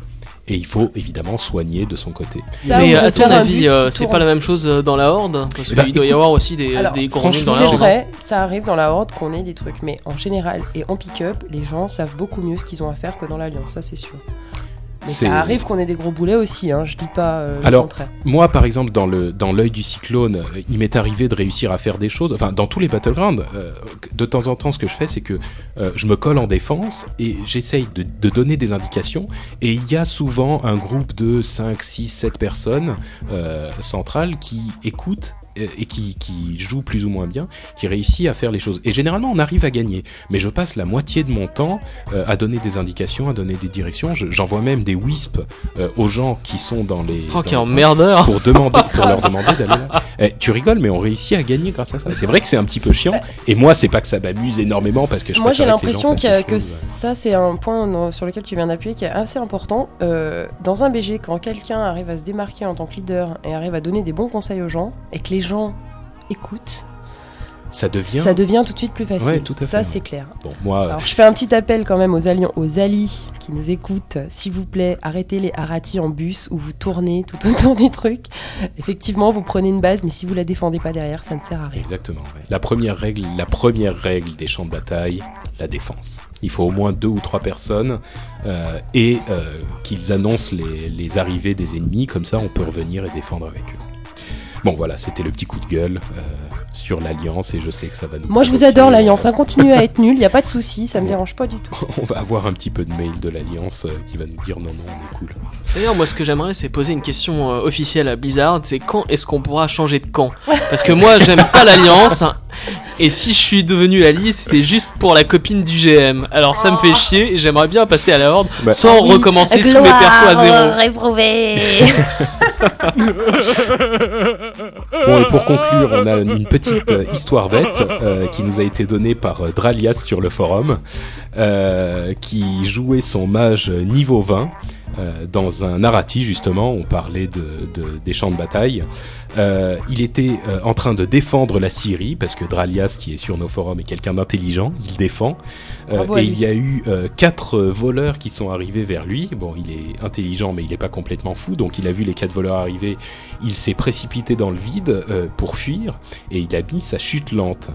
Et il faut évidemment soigner de son côté. Ça, Mais on à ton avis, euh, c'est pas la même chose dans la Horde? Parce ben, qu'il doit y avoir aussi des, Alors, des grands dans la C'est Horde. vrai, ça arrive dans la horde qu'on ait des trucs, mais en général et en pick-up, les gens savent beaucoup mieux ce qu'ils ont à faire que dans l'Alliance, ça c'est sûr. Mais ça arrive qu'on ait des gros boulets aussi, hein, je dis pas euh, Alors, le contraire. Moi, par exemple, dans le dans l'œil du cyclone, euh, il m'est arrivé de réussir à faire des choses. Enfin, dans tous les battlegrounds, euh, de temps en temps, ce que je fais, c'est que euh, je me colle en défense et j'essaye de, de donner des indications. Et il y a souvent un groupe de 5, 6, 7 personnes centrales qui écoutent et qui, qui jouent plus ou moins bien, qui réussit à faire les choses. Et généralement, on arrive à gagner. Mais je passe la moitié de mon temps euh, à donner des indications, à donner des directions. Je- J'envoie même des wisps euh, aux gens qui sont dans les... Oh, dans les- emmerdeur pour demander pour leur demander d'aller là. Eh, tu rigoles mais on réussit à gagner grâce à ça. C'est vrai que c'est un petit peu chiant et moi c'est pas que ça m'amuse énormément parce que je Moi j'ai l'impression que choses, ça c'est un point dans- sur lequel tu viens d'appuyer qui est assez important. Euh, dans un BG, quand quelqu'un arrive à se démarquer en tant que leader et arrive à donner des bons conseils aux gens et que les gens écoutent, euh, ça devient ça devient tout de suite plus facile. Ouais, tout à ça c'est clair. bon moi euh, Alors je fais un petit appel quand même aux, alliants, aux alliés qui nous écoutent. S'il vous plaît, arrêtez les haratis en bus où vous tournez tout autour du truc. Effectivement, vous prenez une base, mais si vous la défendez pas derrière, ça ne sert à rien. exactement. ouais. La première règle la première règle des champs de bataille, la défense. Il faut au moins deux ou trois personnes euh, et euh, qu'ils annoncent les, les arrivées des ennemis comme ça on peut revenir et défendre avec eux. Bon voilà, c'était le petit coup de gueule euh, sur l'alliance et je sais que ça va nous Moi je vous adore euh, l'alliance, hein. continuez à être nul, il y a pas de souci, ça me dérange pas du tout. on va avoir un petit peu de mail de l'Alliance euh, qui va nous dire non, non, on est cool. D'ailleurs, moi, ce que j'aimerais, c'est poser une question euh, officielle à Blizzard. C'est quand est-ce qu'on pourra changer de camp? Parce que moi, j'aime pas l'alliance. Et si je suis devenu allié, c'était juste pour la copine du GM. Alors ça me fait chier. et J'aimerais bien passer à la horde Bah. sans Oui, recommencer tous mes persos à zéro. Bon, et pour conclure, on a une petite euh, histoire bête euh, qui nous a été donnée par euh, Dralias sur le forum, qui jouait son mage niveau 20 euh, dans un narratif justement. On parlait de- des champs de bataille. Euh, il était euh, en train de défendre la Syrie parce que Dralias, qui est sur nos forums, est quelqu'un d'intelligent. Il défend. Euh, et il y a eu quatre voleurs qui sont arrivés vers lui. Bon, il est intelligent, mais il n'est pas complètement fou. Donc, il a vu les quatre voleurs arriver. Il s'est précipité dans le vide pour fuir et il a mis sa chute lente.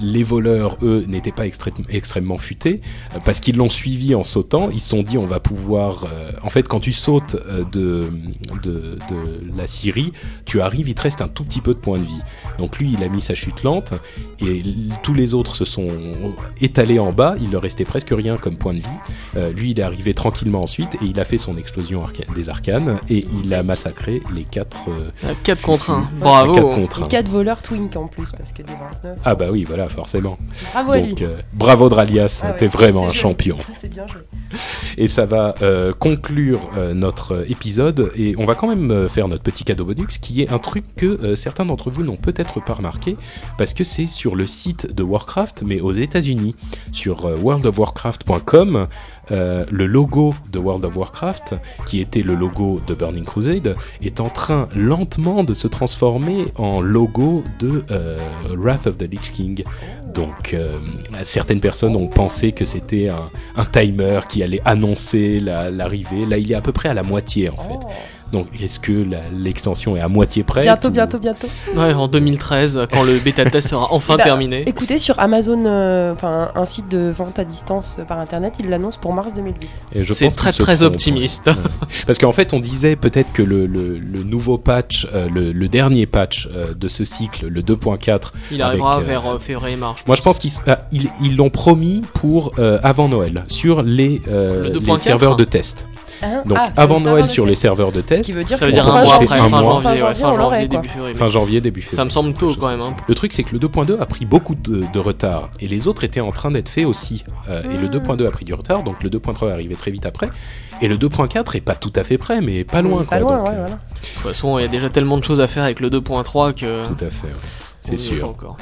Les voleurs, eux, n'étaient pas extrêmement futés parce qu'ils l'ont suivi en sautant. Ils se sont dit, on va pouvoir. en fait, quand tu sautes de, de, de la Syrie, tu arrives, il te reste un tout petit peu de points de vie. Donc lui, il a mis sa chute lente et tous les autres se sont étalés en bas. Il leur restait presque rien comme point de vie. Euh, lui, il est arrivé tranquillement ensuite et il a fait son explosion arca- des arcanes et il a massacré les quatre. euh, 4 contre 1. les Bravo. quatre contre Et un. 4 voleurs twink en plus, parce que des 29. Ah bah oui, voilà, forcément. Bravo. Donc euh, bravo Dralias, Ah ouais, t'es vraiment un champion. C'est bien joué. Et ça va euh, conclure euh, notre épisode. Et on va quand même euh, faire notre petit cadeau bonus, qui est un truc que euh, certains d'entre vous n'ont peut-être pas remarqué, parce que c'est sur le site de Warcraft, mais aux États-Unis, sur euh, worldofwarcraft.com. euh, le logo de World of Warcraft, qui était le logo de Burning Crusade, est en train lentement de se transformer en logo de Wrath of the Lich King. Donc, certaines personnes ont pensé que c'était un, timer qui allait annoncer la- l'arrivée. Là, il est à peu près à la moitié en fait. Donc, est-ce que la- l'extension est à moitié prête Bientôt, ou- bientôt, bientôt. Ouais, en 2013, quand le bêta test sera enfin Bah, terminé. Écoutez, sur Amazon, euh, enfin un site de vente à distance euh, par internet, il l'annonce pour mars 2008. Et je C'est très très trompe, optimiste. ouais. Parce qu'en fait, on disait peut-être que le, le- le nouveau patch, euh, le, le dernier patch euh, de ce cycle, le 2.4, Il arrivera avec, vers euh, février-mars. moi je pense qu'ils ah, ils ils l'ont promis pour euh, avant Noël sur les, euh, Le les 2.4, serveurs hein. de test. Hein Donc Ah, avant Noël sur les serveurs de Ce test. qui veut dire Ça veut dire un mois après, un fin mois. janvier, ouais, janvier, fin janvier, début février. Fin janvier, début février. Ça me semble tôt quand même. hein. Le truc, c'est que le 2.2 a pris beaucoup de, de retard et les autres étaient en train d'être faits aussi. Euh, Et le Hmm. 2.2 a pris du retard, donc le 2.3 est arrivé très vite après. Et le 2.4 est pas tout à fait prêt, mais pas loin. Pas quoi, loin, donc, ouais, euh, voilà. De toute façon, il y a déjà tellement de choses à faire avec le 2.3 que. Tout à fait. ouais. C'est sûr. encore.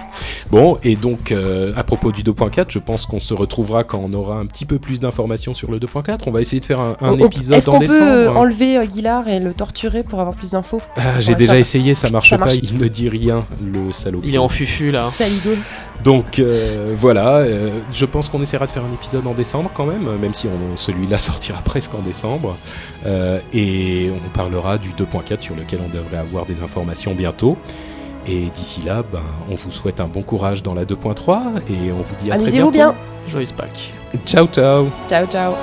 Bon, et donc euh, à propos du 2.4, je pense qu'on se retrouvera quand on aura un petit peu plus d'informations sur le 2.4. On va essayer de faire un, un On- on- épisode Est-ce en qu'on peut décembre. euh, enlever euh, Guillard et le torturer pour avoir plus d'infos Ah, J'ai déjà essayé, ça marche ça pas. marche. Il ne dit rien, le salaud. Il est en fufu là. Saligo. Donc euh, voilà, euh, je pense qu'on essaiera de faire un épisode en décembre quand même, même si on, celui-là sortira presque en décembre. Euh, et on parlera du 2.4 sur lequel on devrait avoir des informations bientôt. Et d'ici là, ben, on vous souhaite un bon courage dans la 2.3 et on vous dit à très bientôt. Amusez-vous bien. Joyeux Pâques. Ciao ciao Ciao, ciao.